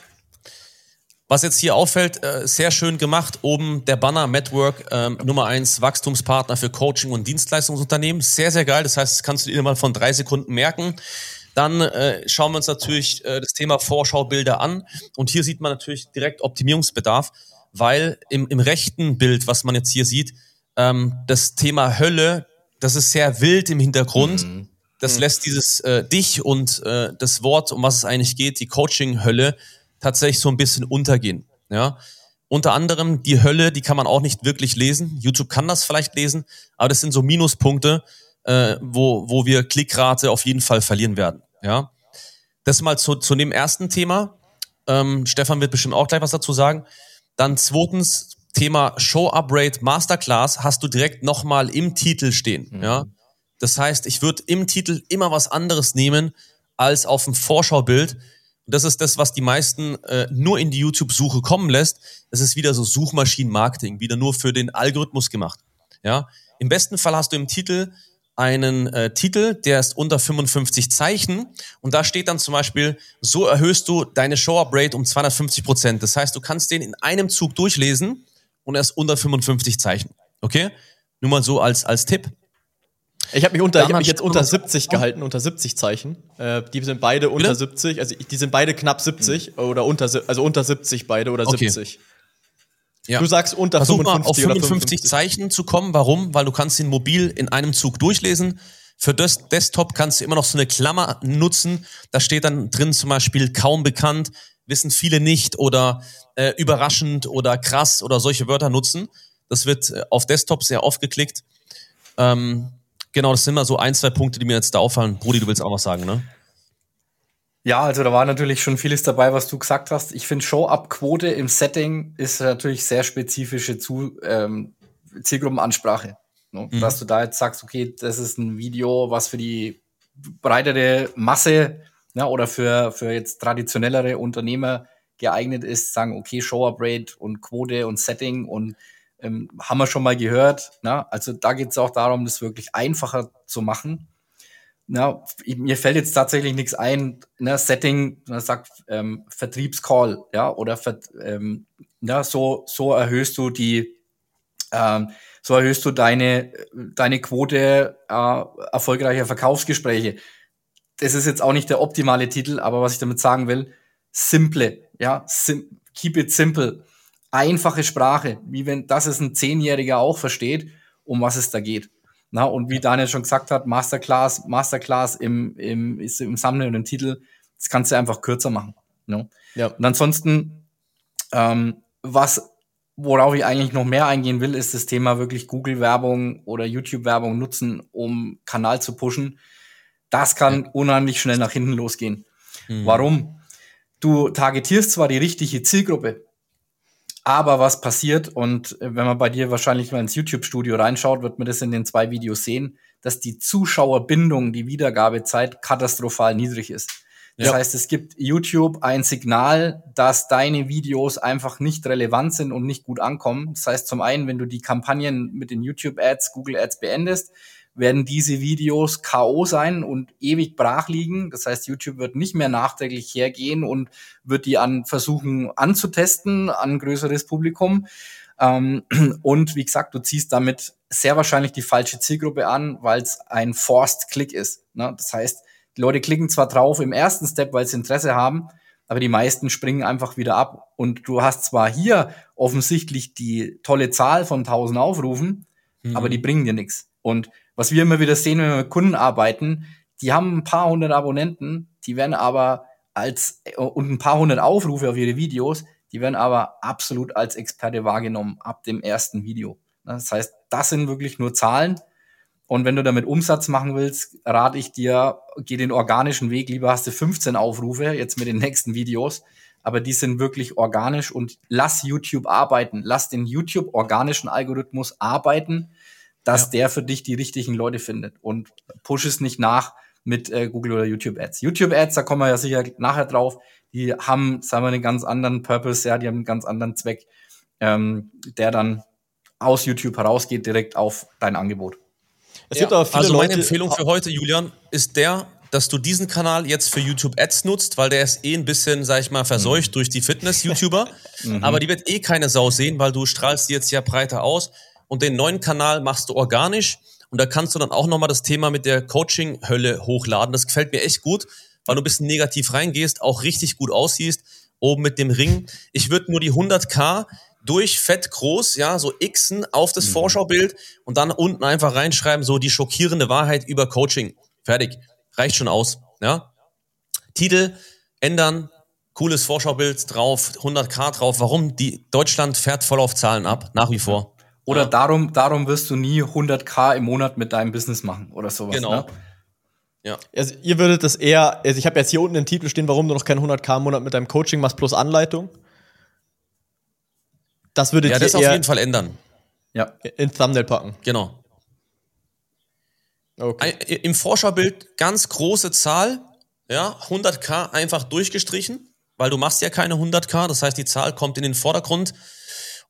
Was jetzt hier auffällt, äh, sehr schön gemacht, oben der Banner Network ähm, Nummer eins Wachstumspartner für Coaching und Dienstleistungsunternehmen. Sehr, sehr geil. Das heißt, das kannst du dir mal von drei Sekunden merken. Dann äh, schauen wir uns natürlich äh, das Thema Vorschaubilder an. Und hier sieht man natürlich direkt Optimierungsbedarf, weil im, im rechten Bild, was man jetzt hier sieht, ähm, das Thema Hölle, das ist sehr wild im Hintergrund. Mhm. Das mhm. lässt dieses äh, dich und äh, das Wort, um was es eigentlich geht, die Coaching-Hölle, tatsächlich so ein bisschen untergehen. Ja. Unter anderem die Hölle, die kann man auch nicht wirklich lesen. YouTube kann das vielleicht lesen, aber das sind so Minuspunkte, äh, wo, wo wir Klickrate auf jeden Fall verlieren werden. Ja, das mal zu, zu dem ersten Thema. Ähm, Stefan wird bestimmt auch gleich was dazu sagen. Dann zweitens, Thema Show Upgrade Masterclass hast du direkt nochmal im Titel stehen. Mhm. Ja? Das heißt, ich würde im Titel immer was anderes nehmen als auf dem Vorschaubild. Das ist das, was die meisten äh, nur in die YouTube-Suche kommen lässt. Das ist wieder so Suchmaschinenmarketing, wieder nur für den Algorithmus gemacht. Ja, im besten Fall hast du im Titel einen äh, Titel, der ist unter 55 Zeichen und da steht dann zum Beispiel, so erhöhst du deine Show-Up-Rate um 250 Prozent. Das heißt, du kannst den in einem Zug durchlesen und er ist unter 55 Zeichen. Okay? Nur mal so als, als Tipp. Ich habe mich, unter, ich hab mich jetzt unter 70 gehalten, unter 70 Zeichen. Äh, die sind beide unter Bitte? 70, also die sind beide knapp 70 mhm. oder unter, also unter 70 beide oder okay. 70. Ja. Du sagst unter Versuch 55 mal auf 55, 55 Zeichen zu kommen. Warum? Weil du kannst ihn mobil in einem Zug durchlesen. Für das Desktop kannst du immer noch so eine Klammer nutzen. Da steht dann drin zum Beispiel kaum bekannt, wissen viele nicht oder äh, überraschend oder krass oder solche Wörter nutzen. Das wird äh, auf Desktop sehr oft geklickt. Ähm, genau, das sind mal so ein, zwei Punkte, die mir jetzt da auffallen. Brudi, du willst auch was sagen, ne? Ja, also da war natürlich schon vieles dabei, was du gesagt hast. Ich finde, Show-Up-Quote im Setting ist natürlich sehr spezifische Zu ähm, Zielgruppenansprache. Ne? Mhm. Dass du da jetzt sagst, okay, das ist ein Video, was für die breitere Masse ja, oder für, für jetzt traditionellere Unternehmer geeignet ist, sagen, okay, Show-Up-Rate und Quote und Setting und ähm, haben wir schon mal gehört. Na? Also da geht es auch darum, das wirklich einfacher zu machen na, mir fällt jetzt tatsächlich nichts ein, ne, Setting, man sagt ähm, Vertriebscall, ja, oder ähm, ja, so, so erhöhst du die, ähm, so erhöhst du deine, deine Quote äh, erfolgreicher Verkaufsgespräche. Das ist jetzt auch nicht der optimale Titel, aber was ich damit sagen will, simple, ja, sim keep it simple. Einfache Sprache, wie wenn das es ein Zehnjähriger auch versteht, um was es da geht. Na, und wie Daniel schon gesagt hat, Masterclass, Masterclass im, im, ist im Thumbnail und im Titel, das kannst du einfach kürzer machen. Ne? Ja. Und ansonsten, ähm, was, worauf ich eigentlich noch mehr eingehen will, ist das Thema wirklich Google-Werbung oder YouTube-Werbung nutzen, um Kanal zu pushen. Das kann unheimlich schnell nach hinten losgehen. Mhm. Warum? Du targetierst zwar die richtige Zielgruppe, aber was passiert, und äh, wenn man bei dir wahrscheinlich mal ins YouTube-Studio reinschaut, wird man das in den zwei Videos sehen, dass die Zuschauerbindung, die Wiedergabezeit katastrophal niedrig ist. Das ja. heißt, es gibt YouTube ein Signal, dass deine Videos einfach nicht relevant sind und nicht gut ankommen. Das heißt, zum einen, wenn du die Kampagnen mit den YouTube-Ads, Google-Ads beendest, werden diese Videos KO sein und ewig brach liegen. Das heißt, YouTube wird nicht mehr nachträglich hergehen und wird die an versuchen anzutesten an größeres Publikum. Ähm, und wie gesagt, du ziehst damit sehr wahrscheinlich die falsche Zielgruppe an, weil es ein Forced Click ist. Ne? Das heißt, die Leute klicken zwar drauf im ersten Step, weil sie Interesse haben, aber die meisten springen einfach wieder ab. Und du hast zwar hier offensichtlich die tolle Zahl von 1000 Aufrufen, mhm. aber die bringen dir nichts. Und was wir immer wieder sehen, wenn wir mit Kunden arbeiten, die haben ein paar hundert Abonnenten, die werden aber als und ein paar hundert Aufrufe auf ihre Videos, die werden aber absolut als Experte wahrgenommen ab dem ersten Video. Das heißt, das sind wirklich nur Zahlen. Und wenn du damit Umsatz machen willst, rate ich dir, geh den organischen Weg. Lieber hast du 15 Aufrufe jetzt mit den nächsten Videos, aber die sind wirklich organisch und lass YouTube arbeiten. Lass den YouTube organischen Algorithmus arbeiten dass ja. der für dich die richtigen Leute findet und push es nicht nach mit äh, Google oder YouTube Ads. YouTube Ads, da kommen wir ja sicher nachher drauf, die haben, sagen wir, einen ganz anderen Purpose, ja, die haben einen ganz anderen Zweck, ähm, der dann aus YouTube herausgeht direkt auf dein Angebot. Es gibt aber viele also meine Leute Empfehlung für heute, Julian, ist der, dass du diesen Kanal jetzt für YouTube Ads nutzt, weil der ist eh ein bisschen, sag ich mal, verseucht mhm. durch die Fitness-YouTuber. mhm. Aber die wird eh keine Sau sehen, weil du strahlst die jetzt ja breiter aus und den neuen Kanal machst du organisch und da kannst du dann auch nochmal das Thema mit der Coaching-Hölle hochladen. Das gefällt mir echt gut, weil du ein bisschen negativ reingehst, auch richtig gut aussiehst, oben mit dem Ring. Ich würde nur die 100k durch fett groß, ja, so Xen auf das mhm. Vorschaubild und dann unten einfach reinschreiben, so die schockierende Wahrheit über Coaching. Fertig. Reicht schon aus, ja. Titel ändern, cooles Vorschaubild drauf, 100k drauf. Warum? Die Deutschland fährt voll auf Zahlen ab, nach wie vor. Oder ja. darum, darum wirst du nie 100k im Monat mit deinem Business machen oder sowas. Genau. Ne? Ja. Also ihr würdet das eher, also ich habe jetzt hier unten den Titel stehen, warum du noch kein 100k im Monat mit deinem Coaching machst plus Anleitung. Das würdet Ja, das auf jeden Fall ändern. Ja. in Thumbnail packen. Genau. Okay. Ein, Im Vorschaubild ganz große Zahl, ja, 100k einfach durchgestrichen, weil du machst ja keine 100k, das heißt, die Zahl kommt in den Vordergrund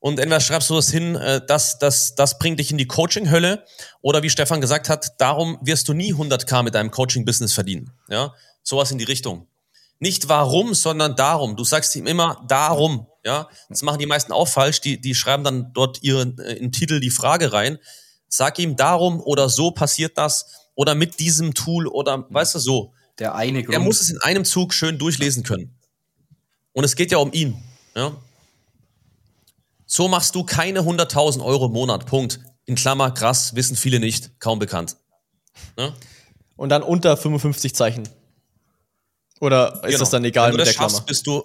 und entweder schreibst du das hin, äh, das, das, das bringt dich in die Coaching-Hölle oder wie Stefan gesagt hat, darum wirst du nie 100k mit deinem Coaching-Business verdienen, ja, sowas in die Richtung. Nicht warum, sondern darum. Du sagst ihm immer darum, ja. Das machen die meisten auch falsch, die, die schreiben dann dort ihren, äh, im Titel die Frage rein. Sag ihm darum oder so passiert das oder mit diesem Tool oder weißt du so. Der eine Grund. Er muss es in einem Zug schön durchlesen können. Und es geht ja um ihn. Ja? So machst du keine 100.000 Euro im Monat. Punkt. In Klammer, krass, wissen viele nicht, kaum bekannt. Ja? Und dann unter 55 Zeichen. Oder ist Genau. das dann egal Wenn du mit das der schaffst, Klammer? bist du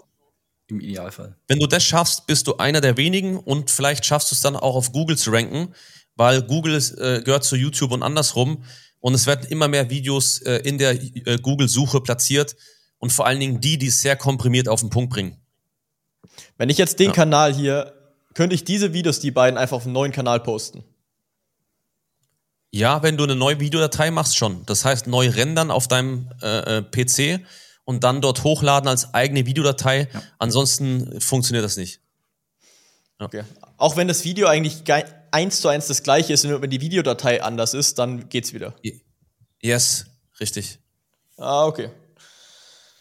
Im Idealfall. Wenn du das schaffst, bist du einer der wenigen und vielleicht schaffst du es dann auch auf Google zu ranken, weil Google ist, äh, gehört zu YouTube und andersrum und es werden immer mehr Videos äh, in der äh, Google-Suche platziert und vor allen Dingen die, die es sehr komprimiert auf den Punkt bringen. Wenn ich jetzt den Ja. Kanal hier, könnte ich diese Videos, die beiden, einfach auf einen neuen Kanal posten. Ja, wenn du eine neue Videodatei machst, schon. Das heißt, neu rendern auf deinem äh, äh, PC und dann dort hochladen als eigene Videodatei. Ansonsten funktioniert das nicht. Okay. Auch wenn das Video eigentlich eins zu eins das gleiche ist, nur wenn die Videodatei anders ist, dann geht's wieder. Yes, richtig. Ah, okay.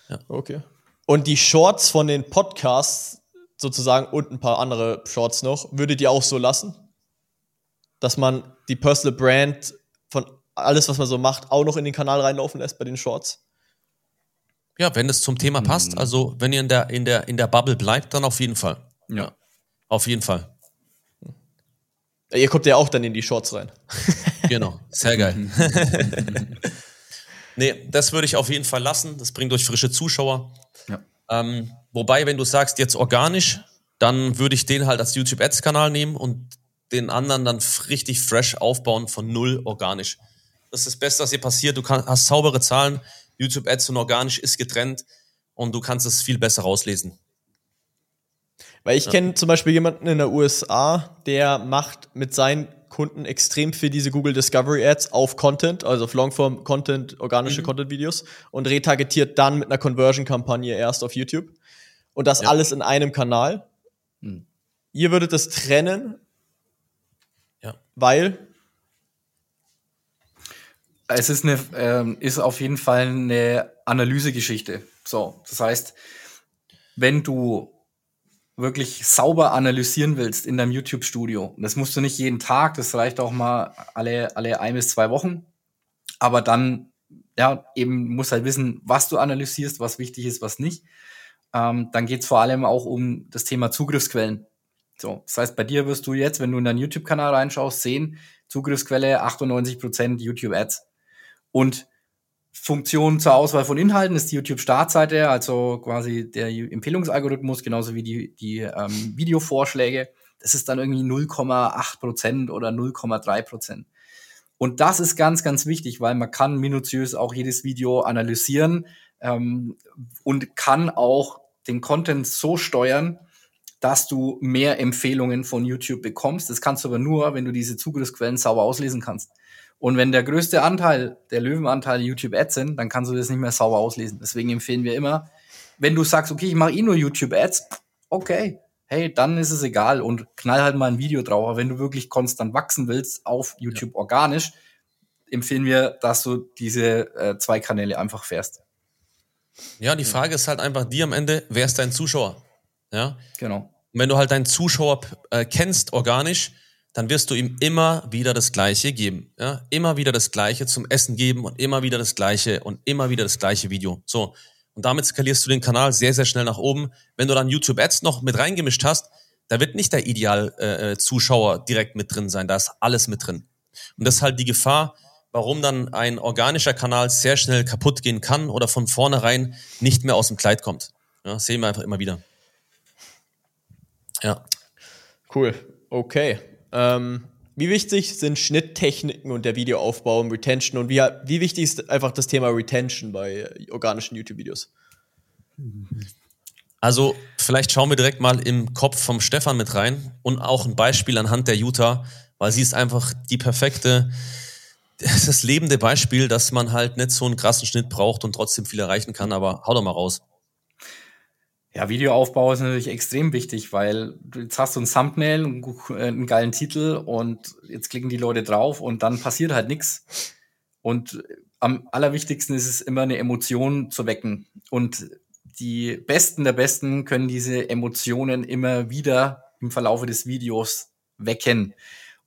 Ja. Okay. Und die Shorts von den Podcasts sozusagen und ein paar andere Shorts noch, würdet ihr auch so lassen? Dass man die Personal Brand von alles, was man so macht, auch noch in den Kanal reinlaufen lässt bei den Shorts? Ja, wenn es zum Thema passt, also wenn ihr in der, in der, in der Bubble bleibt, dann auf jeden Fall. Ja. Auf jeden Fall. Ihr kommt ja auch dann in die Shorts rein. Genau. Sehr geil. nee, das würde ich auf jeden Fall lassen. Das bringt euch frische Zuschauer. Ja. Ähm, wobei, wenn du sagst, jetzt organisch, dann würde ich den halt als YouTube Ads Kanal nehmen und den anderen dann richtig fresh aufbauen von null organisch. Das ist das Beste, was dir passiert. Du kann, hast saubere Zahlen. YouTube Ads und organisch ist getrennt und du kannst es viel besser rauslesen. Weil ich kenne zum Beispiel jemanden in der USA, der macht mit seinen Kunden extrem viel diese Google Discovery Ads auf Content, also auf Longform Content, organische Content Videos und retargetiert dann mit einer Conversion Kampagne erst auf YouTube. Und das Ja. alles in einem Kanal. Hm. Ihr würdet das trennen, Ja. weil Es ist eine, ähm, ist auf jeden Fall eine Analysegeschichte. So, das heißt, wenn du wirklich sauber analysieren willst in deinem YouTube-Studio, das musst du nicht jeden Tag, das reicht auch mal alle, alle ein bis zwei Wochen, aber dann, ja, eben musst halt wissen, was du analysierst, was wichtig ist, was nicht. Ähm, dann geht's vor allem auch um das Thema Zugriffsquellen. So, das heißt, bei dir wirst du jetzt, wenn du in deinen YouTube-Kanal reinschaust, sehen, Zugriffsquelle 98% YouTube Ads. Und Funktion zur Auswahl von Inhalten ist die YouTube-Startseite, also quasi der Empfehlungsalgorithmus, genauso wie die, die ähm, Videovorschläge. Das ist dann irgendwie 0,8% oder 0,3%. Und das ist ganz, ganz wichtig, weil man kann minutiös auch jedes Video analysieren ähm, und kann auch den Content so steuern, dass du mehr Empfehlungen von YouTube bekommst. Das kannst du aber nur, wenn du diese Zugriffsquellen sauber auslesen kannst. Und wenn der größte Anteil, der Löwenanteil YouTube Ads sind, dann kannst du das nicht mehr sauber auslesen. Deswegen empfehlen wir immer, wenn du sagst, okay, ich mache eh nur YouTube Ads, okay, hey, dann ist es egal und knall halt mal ein Video drauf. Aber wenn du wirklich konstant wachsen willst auf YouTube organisch, empfehlen wir, dass du diese äh, zwei Kanäle einfach fährst. Ja, die Frage ist halt einfach die am Ende, wer ist dein Zuschauer? Ja. Genau. Und wenn du halt deinen Zuschauer äh, kennst organisch, dann wirst du ihm immer wieder das Gleiche geben. Ja? Immer wieder das Gleiche zum Essen geben und immer wieder das Gleiche und immer wieder das gleiche Video. So. Und damit skalierst du den Kanal sehr, sehr schnell nach oben. Wenn du dann YouTube Ads noch mit reingemischt hast, da wird nicht der Ideal-Zuschauer äh, direkt mit drin sein. Da ist alles mit drin. Und das ist halt die Gefahr, warum dann ein organischer Kanal sehr schnell kaputt gehen kann oder von vornherein nicht mehr aus dem Kleid kommt. Ja, sehen wir einfach immer wieder. Ja. Cool. Okay. Ähm, Wie wichtig sind Schnitttechniken und der Videoaufbau und Retention und wie, wie wichtig ist einfach das Thema Retention bei organischen YouTube-Videos? Also, vielleicht schauen wir direkt mal im Kopf vom Stefan mit rein und auch ein Beispiel anhand der Jutta, weil sie ist einfach die perfekte, das lebende Beispiel, dass man halt nicht so einen krassen Schnitt braucht und trotzdem viel erreichen kann, aber hau doch mal raus. Ja, Videoaufbau ist natürlich extrem wichtig, weil jetzt hast du ein Thumbnail, einen, äh, einen geilen Titel und jetzt klicken die Leute drauf und dann passiert halt nichts. Und am allerwichtigsten ist es immer eine Emotion zu wecken. Und die Besten der Besten können diese Emotionen immer wieder im Verlaufe des Videos wecken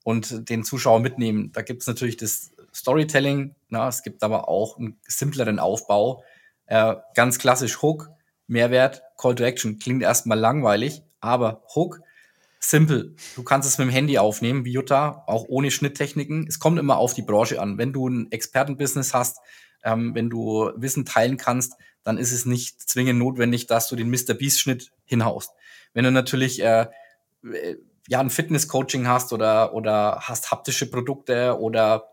und den Zuschauer mitnehmen. Da gibt es natürlich das Storytelling, na, es gibt aber auch einen simpleren Aufbau. Äh, ganz klassisch Hook, Mehrwert, Call to Action. Klingt erstmal langweilig, aber Hook, simple. Du kannst es mit dem Handy aufnehmen, wie Jutta, auch ohne Schnitttechniken. Es kommt immer auf die Branche an. Wenn du ein Expertenbusiness hast, ähm, wenn du Wissen teilen kannst, dann ist es nicht zwingend notwendig, dass du den Mr. Beast Schnitt hinhaust. Wenn du natürlich äh, äh, ja ein Fitness-Coaching hast oder oder hast haptische Produkte oder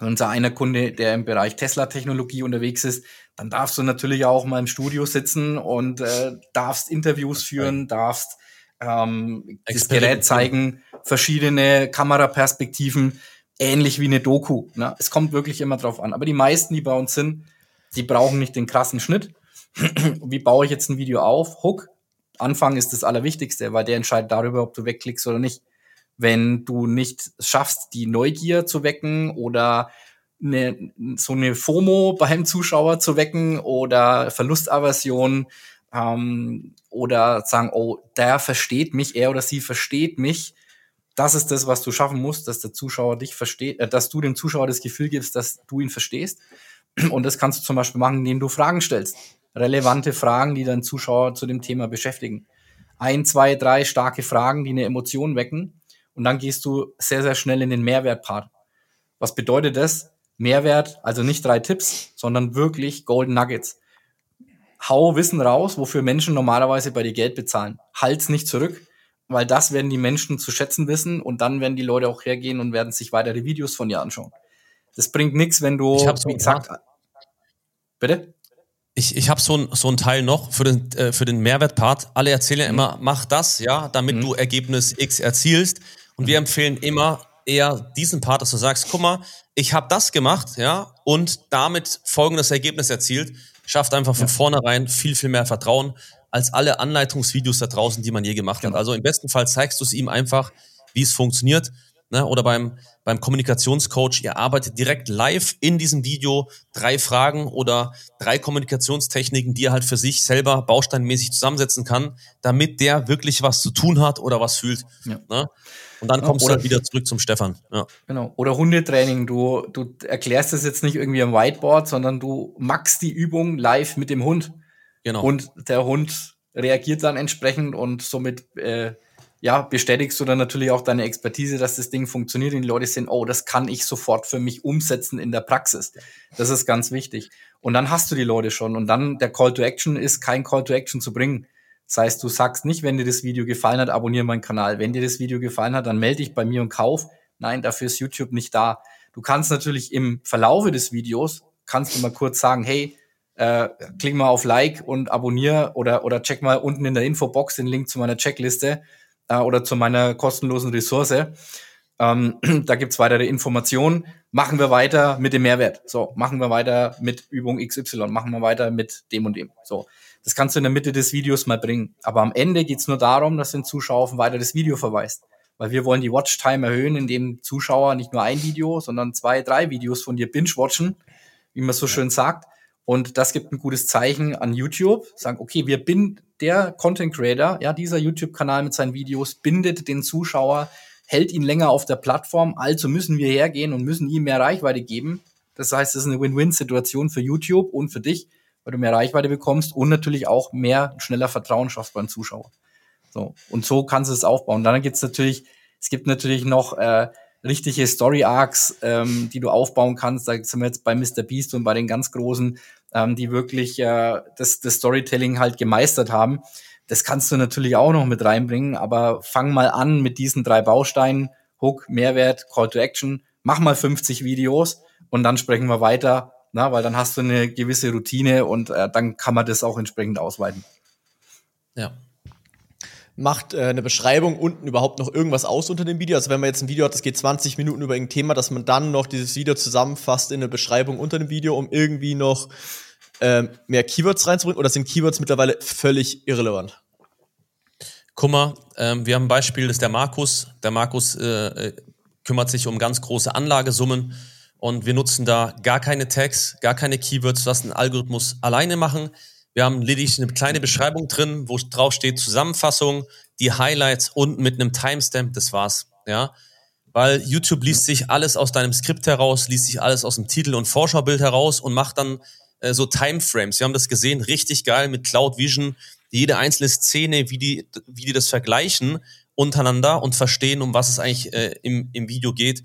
unser einer Kunde, der im Bereich Tesla-Technologie unterwegs ist, dann darfst du natürlich auch mal im Studio sitzen und äh, darfst Interviews führen, darfst ähm, das Gerät zeigen, verschiedene Kameraperspektiven, ähnlich wie eine Doku. Ne? Es kommt wirklich immer drauf an. Aber die meisten, die bei uns sind, die brauchen nicht den krassen Schnitt. wie baue ich jetzt ein Video auf? Hook. Anfang ist das Allerwichtigste, weil der entscheidet darüber, ob du wegklickst oder nicht wenn du nicht schaffst, die Neugier zu wecken oder eine, so eine FOMO beim Zuschauer zu wecken oder Verlustaversion ähm, oder sagen, oh, der versteht mich, er oder sie versteht mich. Das ist das, was du schaffen musst, dass der Zuschauer dich versteht, äh, dass du dem Zuschauer das Gefühl gibst, dass du ihn verstehst. Und das kannst du zum Beispiel machen, indem du Fragen stellst. Relevante Fragen, die deinen Zuschauer zu dem Thema beschäftigen. Ein, zwei, drei starke Fragen, die eine Emotion wecken und dann gehst du sehr, sehr schnell in den Mehrwert-Part. Was bedeutet das? Mehrwert, also nicht drei Tipps, sondern wirklich Golden Nuggets. Hau Wissen raus, wofür Menschen normalerweise bei dir Geld bezahlen. Halt's nicht zurück, weil das werden die Menschen zu schätzen wissen und dann werden die Leute auch hergehen und werden sich weitere Videos von dir anschauen. Das bringt nichts, wenn du, ich so wie gesagt, bitte? ich, ich habe so ein, so ein Teil noch für den, äh, für den Mehrwertpart. Alle erzählen ja immer, mach das, ja, damit mhm. du Ergebnis X erzielst. Und wir empfehlen immer eher diesen Part, dass du sagst, guck mal, ich habe das gemacht, ja, und damit folgendes Ergebnis erzielt. Schafft einfach von ja. vornherein viel, viel mehr Vertrauen als alle Anleitungsvideos da draußen, die man je gemacht genau. hat. Also im besten Fall zeigst du es ihm einfach, wie es funktioniert. Ne? Oder beim, beim Kommunikationscoach, ihr arbeitet direkt live in diesem Video drei Fragen oder drei Kommunikationstechniken, die er halt für sich selber bausteinmäßig zusammensetzen kann, damit der wirklich was zu tun hat oder was fühlt. Ja. Ne? Und dann kommst oder, du halt wieder zurück zum Stefan. Ja. Genau. Oder Hundetraining. Du, du erklärst das jetzt nicht irgendwie am Whiteboard, sondern du machst die Übung live mit dem Hund. Genau. Und der Hund reagiert dann entsprechend und somit äh, ja, bestätigst du dann natürlich auch deine Expertise, dass das Ding funktioniert und die Leute sehen, oh, das kann ich sofort für mich umsetzen in der Praxis. Das ist ganz wichtig. Und dann hast du die Leute schon und dann der Call to Action ist kein Call to Action zu bringen. Das heißt, du sagst nicht, wenn dir das Video gefallen hat, abonniere meinen Kanal. Wenn dir das Video gefallen hat, dann melde dich bei mir und kauf. Nein, dafür ist YouTube nicht da. Du kannst natürlich im Verlaufe des Videos, kannst du mal kurz sagen, hey, äh, klick mal auf Like und abonniere oder, oder check mal unten in der Infobox den Link zu meiner Checkliste äh, oder zu meiner kostenlosen Ressource. Ähm, da gibt's weitere Informationen. Machen wir weiter mit dem Mehrwert. So, machen wir weiter mit Übung XY, machen wir weiter mit dem und dem. So, das kannst du in der Mitte des Videos mal bringen. Aber am Ende geht's nur darum, dass du den Zuschauer auf ein weiteres Video verweist. Weil wir wollen die Watchtime erhöhen, indem Zuschauer nicht nur ein Video, sondern zwei, drei Videos von dir binge-watchen, wie man so schön sagt. Und das gibt ein gutes Zeichen an YouTube. Sagen, okay, wir bin der Content Creator, ja, dieser YouTube-Kanal mit seinen Videos bindet den Zuschauer, hält ihn länger auf der Plattform. Also müssen wir hergehen und müssen ihm mehr Reichweite geben. Das heißt, das ist eine Win-Win-Situation für YouTube und für dich, weil du mehr Reichweite bekommst und natürlich auch mehr schneller Vertrauen schaffst beim Zuschauer. So. Und so kannst du es aufbauen. Dann gibt's natürlich, es gibt natürlich noch äh, richtige Story Arcs, ähm, die du aufbauen kannst. Da sind wir jetzt bei Mr. Beast und bei den ganz großen, ähm, die wirklich äh, das, das Storytelling halt gemeistert haben. Das kannst du natürlich auch noch mit reinbringen, aber fang mal an mit diesen drei Bausteinen. Hook, Mehrwert, Call to Action, mach mal 50 Videos und dann sprechen wir weiter, na, weil dann hast du eine gewisse Routine und äh, dann kann man das auch entsprechend ausweiten. Ja. Macht äh, eine Beschreibung unten überhaupt noch irgendwas aus unter dem Video? Also wenn man jetzt ein Video hat, das geht 20 Minuten über ein Thema, dass man dann noch dieses Video zusammenfasst in eine Beschreibung unter dem Video, um irgendwie noch ähm, mehr Keywords reinzubringen? Oder sind Keywords mittlerweile völlig irrelevant? Guck mal, ähm, wir haben ein Beispiel, das ist der Markus. Der Markus äh, äh kümmert sich um ganz große Anlagesummen und wir nutzen da gar keine Tags, gar keine Keywords, was ein Algorithmus alleine machen. Wir haben lediglich eine kleine Beschreibung drin, wo drauf steht Zusammenfassung, die Highlights und mit einem Timestamp, das war's, ja. Weil YouTube liest sich alles aus deinem Skript heraus, liest sich alles aus dem Titel und Vorschaubild heraus und macht dann äh, so Timeframes. Wir haben das gesehen, richtig geil mit Cloud Vision, jede einzelne Szene, wie die, wie die das vergleichen untereinander und verstehen, um was es eigentlich äh, im, im Video geht.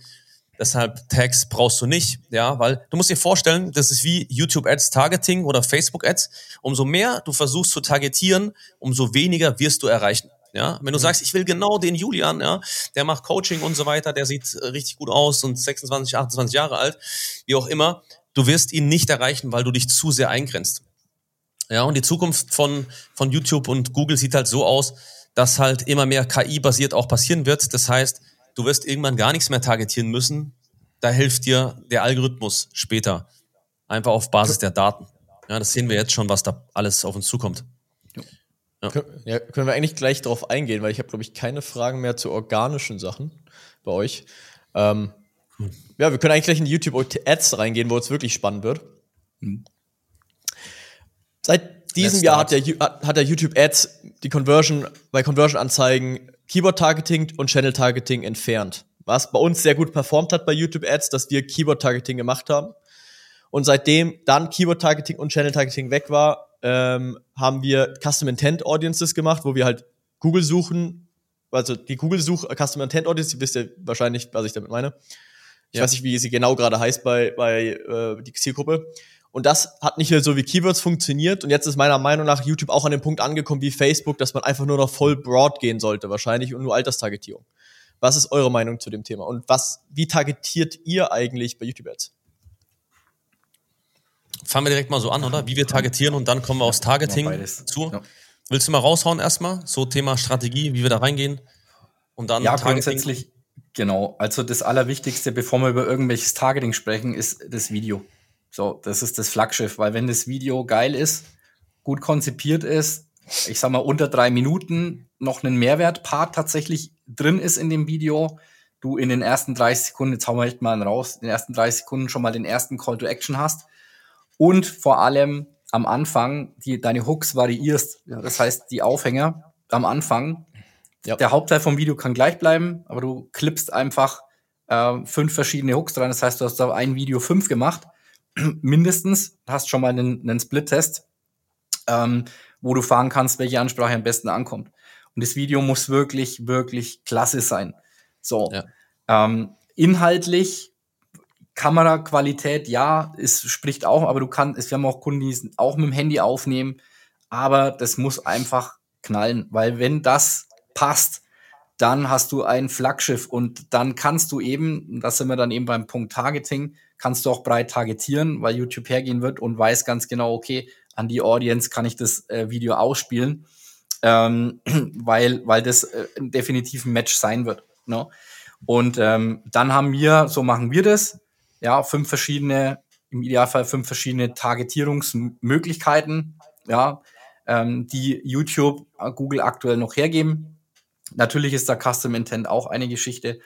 Deshalb Tags brauchst du nicht, ja, weil du musst dir vorstellen, das ist wie YouTube Ads Targeting oder Facebook Ads. Umso mehr du versuchst zu targetieren, umso weniger wirst du erreichen. Ja, wenn du mhm. sagst, ich will genau den Julian, ja, der macht Coaching und so weiter, der sieht äh, richtig gut aus und 26, 28 Jahre alt, wie auch immer, du wirst ihn nicht erreichen, weil du dich zu sehr eingrenzt. Ja, und die Zukunft von, von YouTube und Google sieht halt so aus, dass halt immer mehr KI-basiert auch passieren wird. Das heißt, du wirst irgendwann gar nichts mehr targetieren müssen. Da hilft dir der Algorithmus später. Einfach auf Basis der Daten. Ja, das sehen wir jetzt schon, was da alles auf uns zukommt. Ja. ja können wir eigentlich gleich darauf eingehen, weil ich habe, glaube ich, keine Fragen mehr zu organischen Sachen bei euch. Ähm, hm. Ja, wir können eigentlich gleich in die YouTube-Ads reingehen, wo es wirklich spannend wird. Hm. Seit diesem Jahr hat der, hat der YouTube Ads die Conversion bei Conversion-Anzeigen Keyword-Targeting und Channel-Targeting entfernt. Was bei uns sehr gut performt hat bei YouTube Ads, dass wir Keyword-Targeting gemacht haben. Und seitdem dann Keyword-Targeting und Channel-Targeting weg war, ähm, haben wir Custom Intent Audiences gemacht, wo wir halt Google suchen, also die Google Such Custom Intent Audience, ihr wisst ja wahrscheinlich, was ich damit meine. Ich ja. weiß nicht, wie sie genau gerade heißt bei, bei äh, die Zielgruppe. Und das hat nicht mehr so wie Keywords funktioniert. Und jetzt ist meiner Meinung nach YouTube auch an dem Punkt angekommen wie Facebook, dass man einfach nur noch voll broad gehen sollte, wahrscheinlich, und nur Alterstargetierung. Was ist eure Meinung zu dem Thema? Und was, wie targetiert ihr eigentlich bei YouTube Ads? Fangen wir direkt mal so an, oder? Wie wir targetieren und dann kommen wir aufs Targeting ja, zu. Ja. Willst du mal raushauen erstmal? So Thema Strategie, wie wir da reingehen? Und dann ja, Targeting. grundsätzlich, genau. Also das Allerwichtigste, bevor wir über irgendwelches Targeting sprechen, ist das Video. So, das ist das Flaggschiff, weil wenn das Video geil ist, gut konzipiert ist, ich sag mal unter drei Minuten noch einen Mehrwertpart tatsächlich drin ist in dem Video, du in den ersten 30 Sekunden, jetzt hauen wir echt mal einen raus, in den ersten 30 Sekunden schon mal den ersten Call to Action hast und vor allem am Anfang die, deine Hooks variierst. Ja, das heißt, die Aufhänger am Anfang, ja. der Hauptteil vom Video kann gleich bleiben, aber du klippst einfach äh, fünf verschiedene Hooks dran. Das heißt, du hast da ein Video fünf gemacht mindestens, hast schon mal einen, einen Split-Test, ähm, wo du fahren kannst, welche Ansprache am besten ankommt. Und das Video muss wirklich, wirklich klasse sein. So. Ja. Ähm, inhaltlich, Kameraqualität, ja, es spricht auch, aber du kannst, wir haben auch Kunden, die auch mit dem Handy aufnehmen, aber das muss einfach knallen, weil wenn das passt, dann hast du ein Flaggschiff und dann kannst du eben, das sind wir dann eben beim Punkt Targeting, kannst du auch breit targetieren, weil YouTube hergehen wird und weiß ganz genau, okay, an die Audience kann ich das äh, Video ausspielen, ähm, weil, weil das äh, definitiv ein Match sein wird. Ne? Und ähm, dann haben wir, so machen wir das, ja, fünf verschiedene, im Idealfall fünf verschiedene Targetierungsmöglichkeiten, ja, ähm, die YouTube, äh, Google aktuell noch hergeben. Natürlich ist da Custom Intent auch eine Geschichte.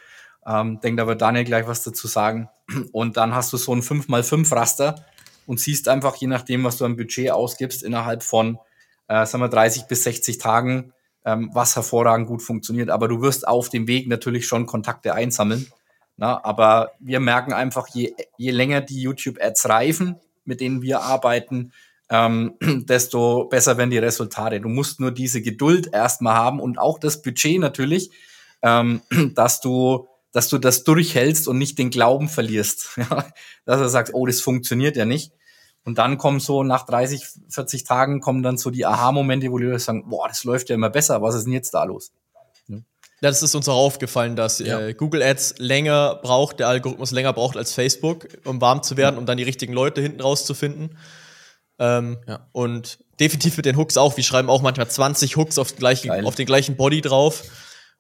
Ähm, denke, da Daniel gleich was dazu sagen. Und dann hast du so ein 5x5 Raster und siehst einfach, je nachdem, was du am Budget ausgibst, innerhalb von, äh, sagen wir, 30 bis 60 Tagen, ähm, was hervorragend gut funktioniert. Aber du wirst auf dem Weg natürlich schon Kontakte einsammeln. Na, aber wir merken einfach, je, je länger die YouTube-Ads reifen, mit denen wir arbeiten, ähm, desto besser werden die Resultate. Du musst nur diese Geduld erstmal haben und auch das Budget natürlich, ähm, dass du dass du das durchhältst und nicht den Glauben verlierst. Ja? Dass du sagst, oh, das funktioniert ja nicht. Und dann kommen so nach 30, 40 Tagen kommen dann so die Aha-Momente, wo die Leute sagen, boah, das läuft ja immer besser, was ist denn jetzt da los? Das ist uns auch aufgefallen, dass ja. äh, Google Ads länger braucht, der Algorithmus länger braucht als Facebook, um warm zu werden, um dann die richtigen Leute hinten rauszufinden. Ähm, ja. Und definitiv mit den Hooks auch. Wir schreiben auch manchmal 20 Hooks auf, gleichen, auf den gleichen Body drauf.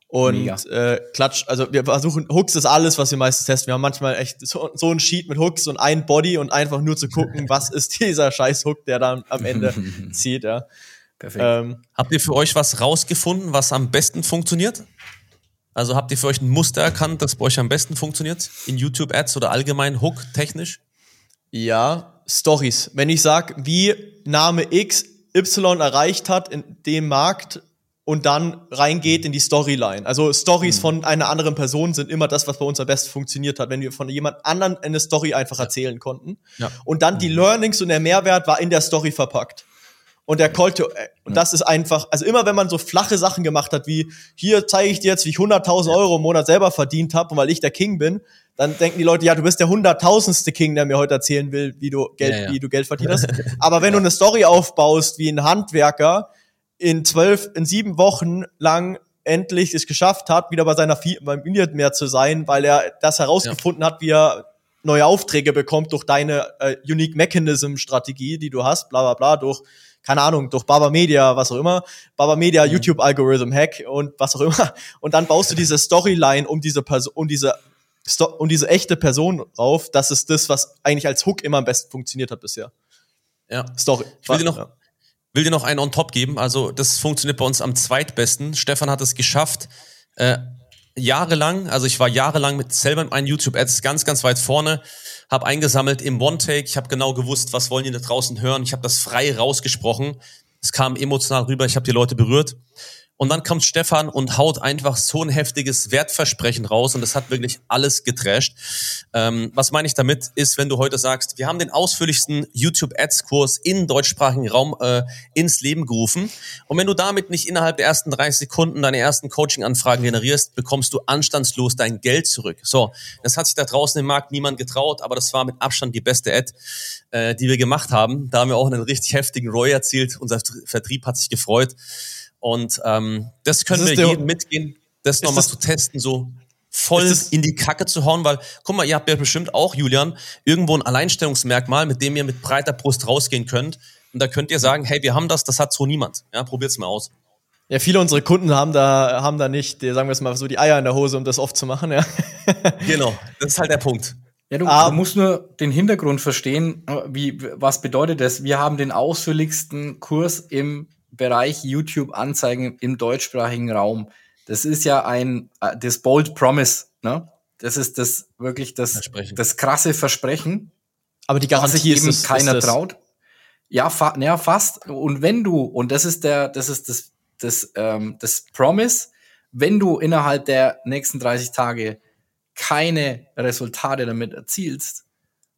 Und äh, Klatsch, also wir versuchen, Hooks ist alles, was wir meistens testen. Wir haben manchmal echt so, so ein Sheet mit Hooks und ein Body und einfach nur zu gucken, was ist dieser scheiß Hook, der dann am Ende zieht, ja. Perfekt. Ähm, habt ihr für euch was rausgefunden, was am besten funktioniert? Also habt ihr für euch ein Muster erkannt, das bei euch am besten funktioniert? In YouTube-Ads oder allgemein Hook technisch? Ja, Stories. Wenn ich sage, wie Name X Y erreicht hat in dem Markt und dann reingeht in die Storyline. Also Stories mhm. von einer anderen Person sind immer das, was bei uns am besten funktioniert hat, wenn wir von jemand anderen eine Story einfach erzählen konnten. Ja. Und dann die mhm. Learnings und der Mehrwert war in der Story verpackt. Und der Call to, und das ist einfach, also immer wenn man so flache Sachen gemacht hat, wie hier zeige ich dir jetzt, wie ich 100.000 Euro im Monat selber verdient habe, und weil ich der King bin, dann denken die Leute, ja, du bist der hunderttausendste King, der mir heute erzählen will, wie du Geld, ja, ja. wie du Geld verdient hast. Aber wenn du eine Story aufbaust, wie ein Handwerker in zwölf, in sieben Wochen lang endlich es geschafft hat, wieder bei seiner Familie mehr zu sein, weil er das herausgefunden ja. hat, wie er neue Aufträge bekommt durch deine äh, Unique Mechanism Strategie, die du hast, bla bla bla, durch keine Ahnung, durch Baba Media, was auch immer, Baba Media, mhm. YouTube Algorithm Hack und was auch immer. Und dann baust du diese Storyline um diese Person, um diese um diese echte Person auf. Das ist das, was eigentlich als Hook immer am besten funktioniert hat bisher. Ja. Story. Ich will dir noch, ja. will dir noch einen on top geben. Also, das funktioniert bei uns am zweitbesten. Stefan hat es geschafft, äh, jahrelang, also ich war jahrelang mit selber in meinen YouTube-Ads ganz, ganz weit vorne habe eingesammelt im One-Take. Ich habe genau gewusst, was wollen die da draußen hören. Ich habe das frei rausgesprochen. Es kam emotional rüber. Ich habe die Leute berührt. Und dann kommt Stefan und haut einfach so ein heftiges Wertversprechen raus und das hat wirklich alles getrasht. Ähm, was meine ich damit, ist, wenn du heute sagst, wir haben den ausführlichsten YouTube-Ads-Kurs in deutschsprachigen Raum äh, ins Leben gerufen und wenn du damit nicht innerhalb der ersten 30 Sekunden deine ersten Coaching-Anfragen generierst, bekommst du anstandslos dein Geld zurück. So, das hat sich da draußen im Markt niemand getraut, aber das war mit Abstand die beste Ad, äh, die wir gemacht haben. Da haben wir auch einen richtig heftigen Roy erzielt. Unser Vertrieb hat sich gefreut. Und ähm, das können das wir jedem mitgehen, das nochmal zu testen, so voll in die Kacke zu hauen, weil, guck mal, ihr habt ja bestimmt auch, Julian, irgendwo ein Alleinstellungsmerkmal, mit dem ihr mit breiter Brust rausgehen könnt. Und da könnt ihr sagen, hey, wir haben das, das hat so niemand. Ja, probiert's mal aus. Ja, viele unserer Kunden haben da, haben da nicht, sagen wir es mal, so die Eier in der Hose, um das oft zu machen, ja. genau, das ist halt der Punkt. Ja, du, ah, du, musst nur den Hintergrund verstehen, wie, was bedeutet das? Wir haben den ausführlichsten Kurs im Bereich YouTube-Anzeigen im deutschsprachigen Raum. Das ist ja ein, äh, das Bold Promise, ne? Das ist das wirklich das, das krasse Versprechen. Aber die Garantie ist eben keiner ist traut. Ja, fa ja, fast. Und wenn du, und das ist der, das ist das, das, ähm, das Promise, wenn du innerhalb der nächsten 30 Tage keine Resultate damit erzielst,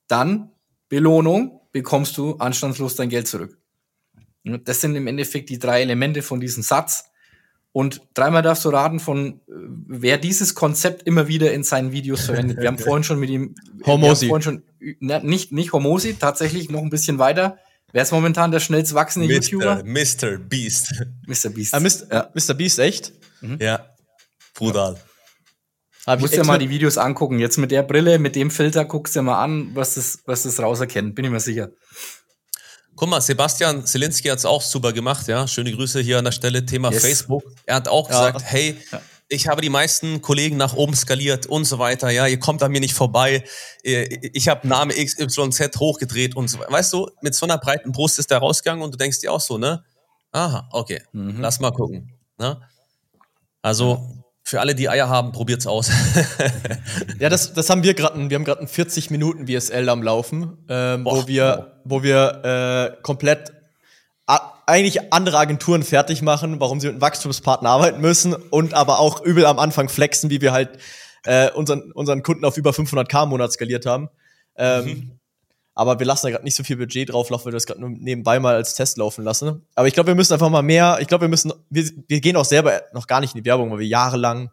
dann Belohnung bekommst du anstandslos dein Geld zurück. Das sind im Endeffekt die drei Elemente von diesem Satz. Und dreimal darfst du raten von, äh, wer dieses Konzept immer wieder in seinen Videos verwendet. Wir haben vorhin schon mit ihm, Homosi. schon, na, nicht, nicht Homosi, tatsächlich noch ein bisschen weiter. Wer ist momentan der schnellst wachsende Mr. YouTuber? Mr. Beast. Mr. Beast. Ah, Mr. Ja. Mr. Beast, echt? Mhm. Ja. Brutal. Ja. Musst dir mal die Videos angucken. Jetzt mit der Brille, mit dem Filter, guckst dir mal an, was das, was das rauserkennt. Bin ich mir sicher. Guck mal, Sebastian Selinski hat es auch super gemacht, ja. Schöne Grüße hier an der Stelle. Thema yes. Facebook. Er hat auch ja. gesagt, hey, ja. ich habe die meisten Kollegen nach oben skaliert und so weiter, ja. Ihr kommt an mir nicht vorbei. Ich habe Name XYZ hochgedreht und so weiter. Weißt du, mit so einer breiten Brust ist der rausgegangen und du denkst dir auch so, ne? Aha, okay. Mhm. Lass mal gucken. Ne? Also, für alle, die Eier haben, probiert's aus. ja, das, das haben wir gerade. Wir haben gerade 40 Minuten VSL am Laufen, ähm, Boah, wo wir, wo wir äh, komplett eigentlich andere Agenturen fertig machen, warum sie mit einem Wachstumspartner arbeiten müssen und aber auch übel am Anfang flexen, wie wir halt äh, unseren, unseren Kunden auf über 500k im Monat skaliert haben. Ähm, mhm. Aber wir lassen da gerade nicht so viel Budget drauf laufen, weil wir das gerade nur nebenbei mal als Test laufen lassen. Aber ich glaube, wir müssen einfach mal mehr, ich glaube, wir müssen, wir, wir gehen auch selber noch gar nicht in die Werbung, weil wir jahrelang,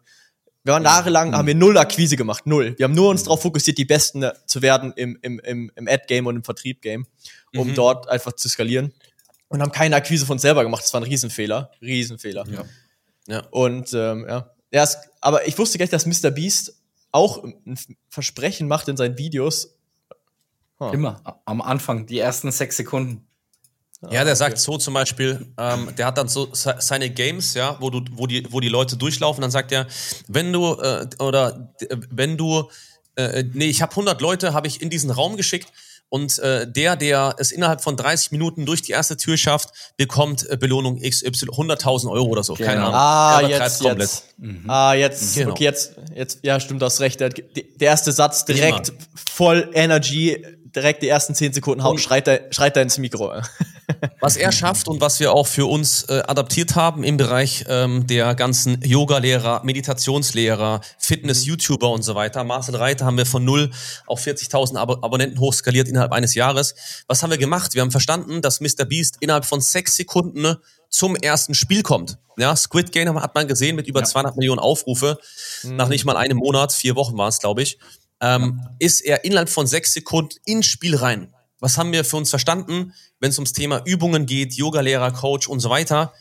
wir waren jahrelang, mhm. haben wir null Akquise gemacht, null. Wir haben nur uns darauf fokussiert, die Besten zu werden im, im, im, im Ad-Game und im Vertrieb-Game, um mhm. dort einfach zu skalieren. Und haben keine Akquise von uns selber gemacht. Das war ein Riesenfehler. Riesenfehler. Ja. ja. Und ähm, ja, Ja, es, aber ich wusste gar nicht, dass Mr. Beast auch ein Versprechen macht in seinen Videos. Huh. Immer. Am Anfang, die ersten sechs Sekunden. Ja, der okay. sagt so zum Beispiel, ähm, der hat dann so seine Games, ja, wo du, wo die, wo die Leute durchlaufen, dann sagt er, wenn du äh, oder wenn du, äh, nee, ich habe 100 Leute, habe ich in diesen Raum geschickt und äh, der, der es innerhalb von 30 Minuten durch die erste Tür schafft, bekommt äh, Belohnung XY 100.000 Euro oder so. Genau. Keine Ahnung. Ah, jetzt, jetzt. Mhm. Ah, jetzt, genau. okay, jetzt, jetzt, ja, stimmt, das recht. Der, der erste Satz direkt Immer. voll Energy, direkt die ersten 10 Sekunden hauen, schreit er, schreit er ins Mikro. Was er schafft und was wir auch für uns äh, adaptiert haben im Bereich ähm, der ganzen Yoga-Lehrer, Meditationslehrer, Fitness-YouTuber und so weiter. Marcel Reiter haben wir von null auf 40.000 Ab Abonnenten hochskaliert innerhalb eines Jahres. Was haben wir gemacht? Wir haben verstanden, dass Mr. Beast innerhalb von sechs Sekunden ne, zum ersten Spiel kommt. Ja, Squid Game hat man gesehen mit über ja. 200 Millionen Aufrufe. Mhm. Nach nicht mal einem Monat, vier Wochen war es, glaube ich. Ähm, ist er innerhalb von sechs Sekunden ins Spiel rein. Was haben wir für uns verstanden, wenn es ums Thema Übungen geht, Yoga-Lehrer, Coach und so weiter?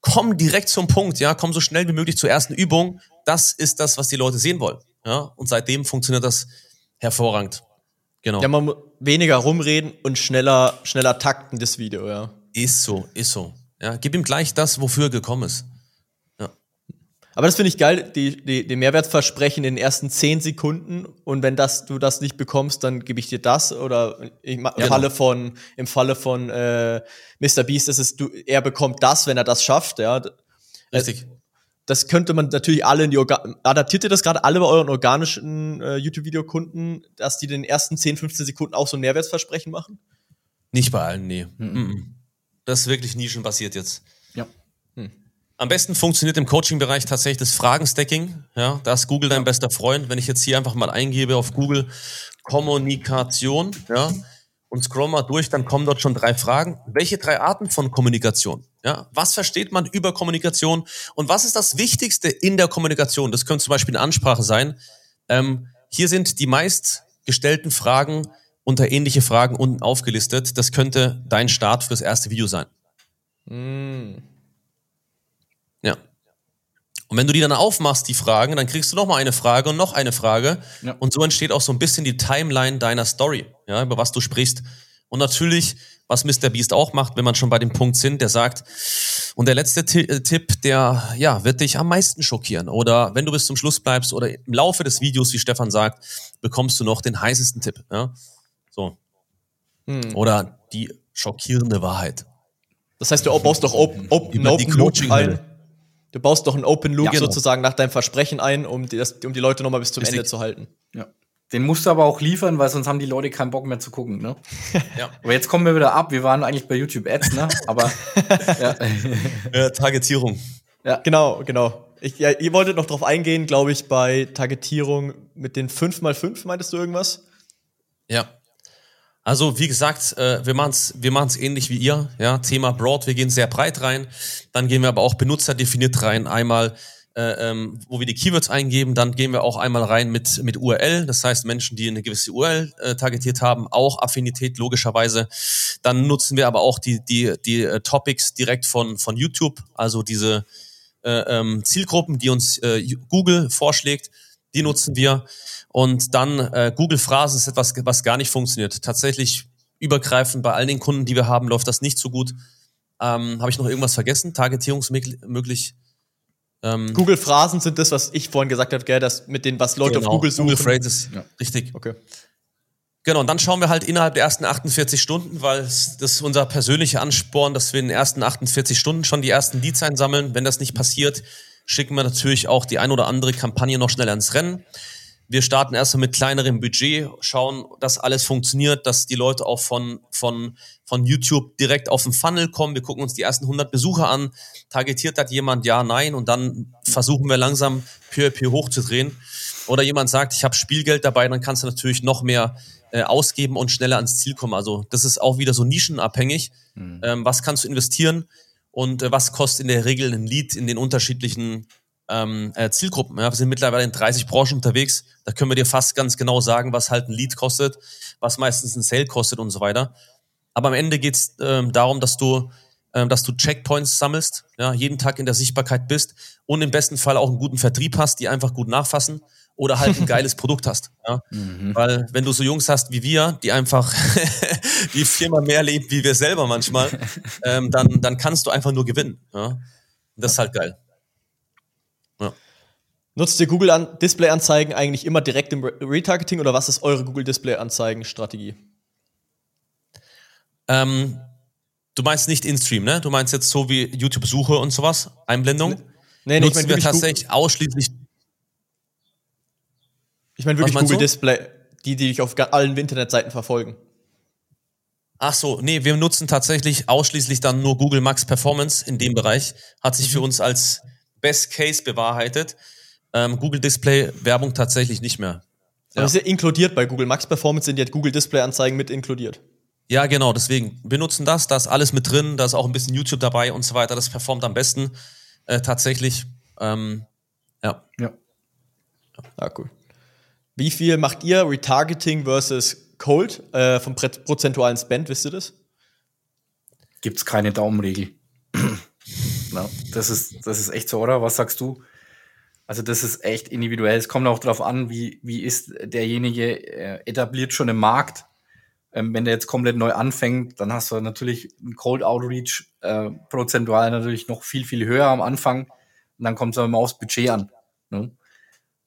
Komm direkt zum Punkt, ja, komm so schnell wie möglich zur ersten Übung. Das ist das, was die Leute sehen wollen. Ja, und seitdem funktioniert das hervorragend. Genau. Ja, man muss weniger rumreden und schneller, schneller takten das Video, ja. Ist so, ist so. Ja, gib ihm gleich das, wofür er gekommen ist. Aber das finde ich geil, die, die, die Mehrwertversprechen in den ersten zehn Sekunden. Und wenn das, du das nicht bekommst, dann gebe ich dir das. Oder im ja, Falle genau. von, im Falle von äh, Mr. Beast ist es, du, er bekommt das, wenn er das schafft. Ja. Richtig. Das könnte man natürlich alle in die Organ adaptiert ihr das gerade alle bei euren organischen äh, YouTube-Videokunden, dass die den ersten 10, 15 Sekunden auch so ein Mehrwertsversprechen machen? Nicht bei allen, nee. Mhm. Das ist wirklich nischenbasiert jetzt. Am besten funktioniert im Coaching-Bereich tatsächlich das Fragenstacking. Ja, da ist Google dein bester Freund. Wenn ich jetzt hier einfach mal eingebe auf Google Kommunikation, ja, und scroll mal durch, dann kommen dort schon drei Fragen. Welche drei Arten von Kommunikation? Ja, was versteht man über Kommunikation? Und was ist das Wichtigste in der Kommunikation? Das könnte zum Beispiel eine Ansprache sein. Ähm, hier sind die meist gestellten Fragen unter ähnliche Fragen unten aufgelistet. Das könnte dein Start fürs erste Video sein. Mm. Und wenn du die dann aufmachst, die Fragen, dann kriegst du noch mal eine Frage und noch eine Frage. Ja. Und so entsteht auch so ein bisschen die Timeline deiner Story, ja, über was du sprichst. Und natürlich, was Mr. Beast auch macht, wenn man schon bei dem Punkt sind, der sagt, und der letzte äh, Tipp, der, ja, wird dich am meisten schockieren. Oder wenn du bis zum Schluss bleibst oder im Laufe des Videos, wie Stefan sagt, bekommst du noch den heißesten Tipp, ja. So. Hm. Oder die schockierende Wahrheit. Das heißt, du baust doch Open, open, open Loop ein. Du baust doch ein Open Loop ja, genau. sozusagen nach deinem Versprechen ein, um die, das, um die Leute nochmal bis zum Richtig. Ende zu halten. Ja. Den musst du aber auch liefern, weil sonst haben die Leute keinen Bock mehr zu gucken, ne? ja. Aber jetzt kommen wir wieder ab. Wir waren eigentlich bei YouTube Ads, ne? Aber ja. ja. Targetierung. Ja, genau, genau. Ich, ja, ihr wolltet noch drauf eingehen, glaube ich, bei Targetierung mit den 5x5, meintest du irgendwas? Ja. Also wie gesagt, äh, wir machen es wir machen's ähnlich wie ihr. Ja, Thema Broad, wir gehen sehr breit rein. Dann gehen wir aber auch benutzerdefiniert rein. Einmal, äh, ähm, wo wir die Keywords eingeben. Dann gehen wir auch einmal rein mit, mit URL. Das heißt, Menschen, die eine gewisse URL äh, targetiert haben, auch Affinität logischerweise. Dann nutzen wir aber auch die, die, die äh, Topics direkt von, von YouTube. Also diese äh, ähm, Zielgruppen, die uns äh, Google vorschlägt, die nutzen wir. Und dann äh, Google Phrasen ist etwas, was gar nicht funktioniert. Tatsächlich übergreifend bei all den Kunden, die wir haben, läuft das nicht so gut. Ähm, Habe ich noch irgendwas vergessen? Targetierungsmöglich? Ähm, Google Phrasen sind das, was ich vorhin gesagt habe, gell, das mit den, was Leute genau, auf Google suchen. Google Phrases, ja. richtig. Okay. Genau, und dann schauen wir halt innerhalb der ersten 48 Stunden, weil das ist unser persönlicher Ansporn, dass wir in den ersten 48 Stunden schon die ersten Leads einsammeln. Wenn das nicht passiert, schicken wir natürlich auch die ein oder andere Kampagne noch schneller ins Rennen. Wir starten erstmal mit kleinerem Budget, schauen, dass alles funktioniert, dass die Leute auch von, von, von YouTube direkt auf den Funnel kommen. Wir gucken uns die ersten 100 Besucher an. Targetiert hat jemand ja, nein und dann versuchen wir langsam peu à hochzudrehen. Oder jemand sagt, ich habe Spielgeld dabei, dann kannst du natürlich noch mehr äh, ausgeben und schneller ans Ziel kommen. Also das ist auch wieder so nischenabhängig. Mhm. Ähm, was kannst du investieren und äh, was kostet in der Regel ein Lead in den unterschiedlichen ähm, äh, Zielgruppen. Ja, wir sind mittlerweile in 30 Branchen unterwegs. Da können wir dir fast ganz genau sagen, was halt ein Lead kostet, was meistens ein Sale kostet und so weiter. Aber am Ende geht es ähm, darum, dass du ähm, dass du Checkpoints sammelst, ja, jeden Tag in der Sichtbarkeit bist und im besten Fall auch einen guten Vertrieb hast, die einfach gut nachfassen oder halt ein geiles Produkt hast. Ja? Mhm. Weil wenn du so Jungs hast wie wir, die einfach die Firma mehr lebt wie wir selber manchmal, ähm, dann, dann kannst du einfach nur gewinnen. Ja? Das ist halt geil. Nutzt ihr Google Display-Anzeigen eigentlich immer direkt im Retargeting oder was ist eure Google Display-Anzeigen-Strategie? Ähm, du meinst nicht in-Stream, ne? Du meinst jetzt so wie YouTube-Suche und sowas, Einblendung? Nee, nee, Nutzen ich mein, wir tatsächlich Google ausschließlich. Ich meine wirklich Google du? Display, die, die dich auf allen Internetseiten verfolgen. Ach so, nee, wir nutzen tatsächlich ausschließlich dann nur Google Max Performance in dem Bereich. Hat sich für mhm. uns als Best Case bewahrheitet. Ähm, Google Display Werbung tatsächlich nicht mehr. Ja. Aber ist ja inkludiert bei Google Max Performance, sind jetzt Google Display Anzeigen mit inkludiert. Ja, genau, deswegen. Wir nutzen das, da ist alles mit drin, da ist auch ein bisschen YouTube dabei und so weiter. Das performt am besten äh, tatsächlich. Ähm, ja. Ja. Ah, cool. Wie viel macht ihr Retargeting versus Cold äh, vom prozentualen Spend, wisst ihr das? Gibt's keine Daumenregel. Na, das, ist, das ist echt so, oder? Was sagst du? Also das ist echt individuell. Es kommt auch darauf an, wie, wie ist derjenige äh, etabliert schon im Markt ähm, wenn der jetzt komplett neu anfängt, dann hast du natürlich ein Cold Outreach äh, prozentual natürlich noch viel, viel höher am Anfang. Und dann kommt es aber immer aufs Budget an. Ne?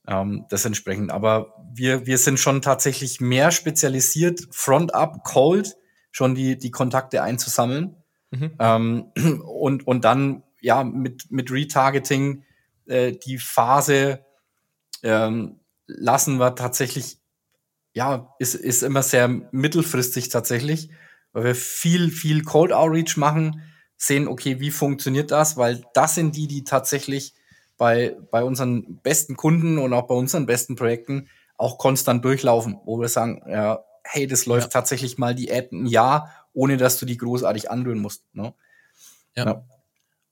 Ähm, das entsprechend. Aber wir, wir sind schon tatsächlich mehr spezialisiert, Front-up, Cold, schon die, die Kontakte einzusammeln. Mhm. Ähm, und, und dann ja mit, mit Retargeting äh, die Phase ähm, lassen wir tatsächlich ja, ist, ist immer sehr mittelfristig tatsächlich, weil wir viel, viel Cold Outreach machen, sehen, okay, wie funktioniert das, weil das sind die, die tatsächlich bei, bei unseren besten Kunden und auch bei unseren besten Projekten auch konstant durchlaufen, wo wir sagen, ja, hey, das läuft ja. tatsächlich mal die Ad ein Jahr, ohne dass du die großartig anrühren musst. Ne? Ja. ja.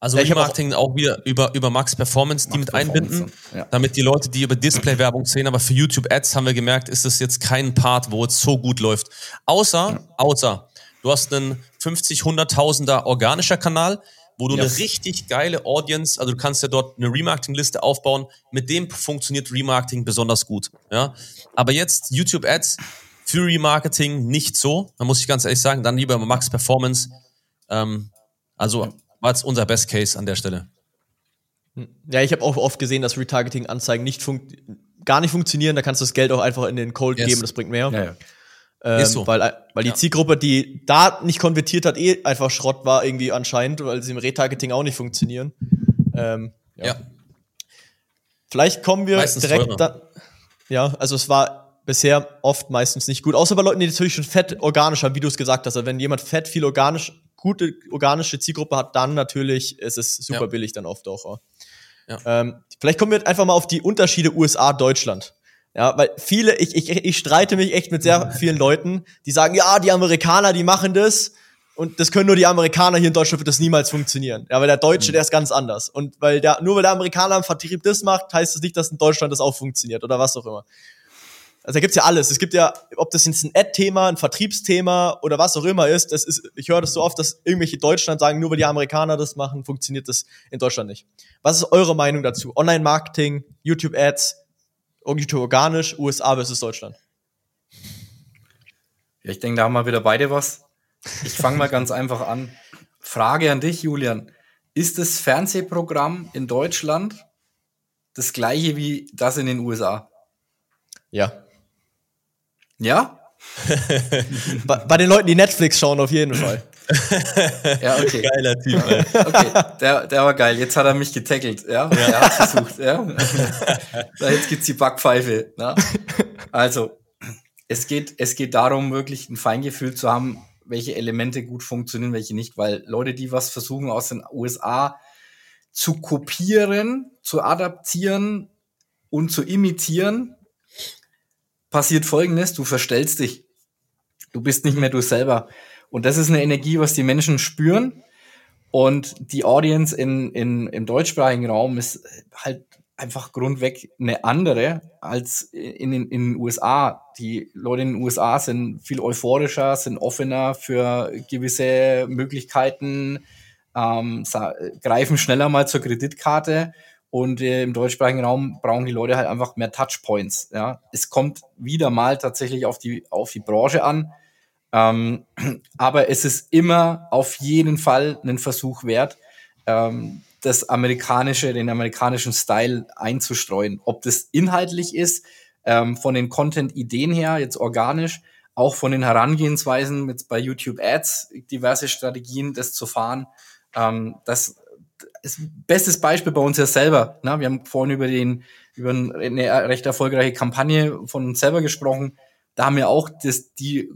Also ja, Remarketing auch, auch, wieder über, über Max Performance, Max die mit Performance, einbinden, ja. damit die Leute, die über Display-Werbung sehen, aber für YouTube-Ads haben wir gemerkt, ist das jetzt kein Part, wo es so gut läuft. Außer, ja. außer, du hast einen 50, 100.000er organischer Kanal, wo du yes. eine richtig geile Audience, also du kannst ja dort eine Remarketing-Liste aufbauen, mit dem funktioniert Remarketing besonders gut. Ja? Aber jetzt YouTube-Ads für Remarketing nicht so, da muss ich ganz ehrlich sagen, dann lieber Max Performance. Ähm, also war jetzt unser Best Case an der Stelle. Ja, ich habe auch oft gesehen, dass Retargeting-Anzeigen nicht gar nicht funktionieren. Da kannst du das Geld auch einfach in den Cold yes. geben, das bringt mehr. Ja, ja. Ähm, so. Weil, weil die ja. Zielgruppe, die da nicht konvertiert hat, eh einfach Schrott war irgendwie anscheinend, weil sie im Retargeting auch nicht funktionieren. Ähm, ja. ja. Vielleicht kommen wir meistens direkt da. Ja, also es war bisher oft meistens nicht gut. Außer bei Leuten, die natürlich schon fett organisch haben, wie du es gesagt hast. Also wenn jemand fett viel organisch gute organische Zielgruppe hat, dann natürlich ist es super ja. billig dann oft auch. Ja. Ähm, vielleicht kommen wir einfach mal auf die Unterschiede USA Deutschland. Ja, weil viele, ich, ich, ich streite mich echt mit sehr vielen Leuten, die sagen, ja, die Amerikaner, die machen das und das können nur die Amerikaner hier in Deutschland wird das niemals funktionieren. Ja, weil der Deutsche, mhm. der ist ganz anders. Und weil der, nur weil der Amerikaner im Vertrieb das macht, heißt das nicht, dass in Deutschland das auch funktioniert oder was auch immer. Also da gibt's ja alles. Es gibt ja, ob das jetzt ein Ad-Thema, ein Vertriebsthema oder was auch immer ist, das ist, ich höre das so oft, dass irgendwelche Deutschland sagen, nur weil die Amerikaner das machen, funktioniert das in Deutschland nicht. Was ist eure Meinung dazu? Online-Marketing, YouTube-Ads, YouTube organisch, USA versus Deutschland? Ja, ich denke, da haben wir wieder beide was. Ich fange mal ganz einfach an. Frage an dich, Julian. Ist das Fernsehprogramm in Deutschland das gleiche wie das in den USA? Ja. Ja? bei, bei, den Leuten, die Netflix schauen, auf jeden Fall. ja, okay. Geiler Typ, ey. Okay, der, der war geil. Jetzt hat er mich getackelt, ja. ja. Er hat versucht, ja. Jetzt gibt's die Backpfeife. Na? Ne? Also, es geht, es geht darum, wirklich ein Feingefühl zu haben, welche Elemente gut funktionieren, welche nicht, weil Leute, die was versuchen aus den USA zu kopieren, zu adaptieren und zu imitieren, passiert Folgendes, du verstellst dich. Du bist nicht mehr du selber. Und das ist eine Energie, was die Menschen spüren. Und die Audience in, in, im deutschsprachigen Raum ist halt einfach grundweg eine andere als in, in, in den USA. Die Leute in den USA sind viel euphorischer, sind offener für gewisse Möglichkeiten, ähm, greifen schneller mal zur Kreditkarte und äh, im deutschsprachigen Raum brauchen die Leute halt einfach mehr Touchpoints. Ja, es kommt wieder mal tatsächlich auf die auf die Branche an, ähm, aber es ist immer auf jeden Fall einen Versuch wert, ähm, das amerikanische, den amerikanischen Style einzustreuen. Ob das inhaltlich ist, ähm, von den Content-Ideen her, jetzt organisch, auch von den Herangehensweisen mit bei YouTube Ads, diverse Strategien, das zu fahren. Ähm, das bestes Beispiel bei uns ja selber. Ne? Wir haben vorhin über den über eine recht erfolgreiche Kampagne von uns selber gesprochen. Da haben wir auch das, die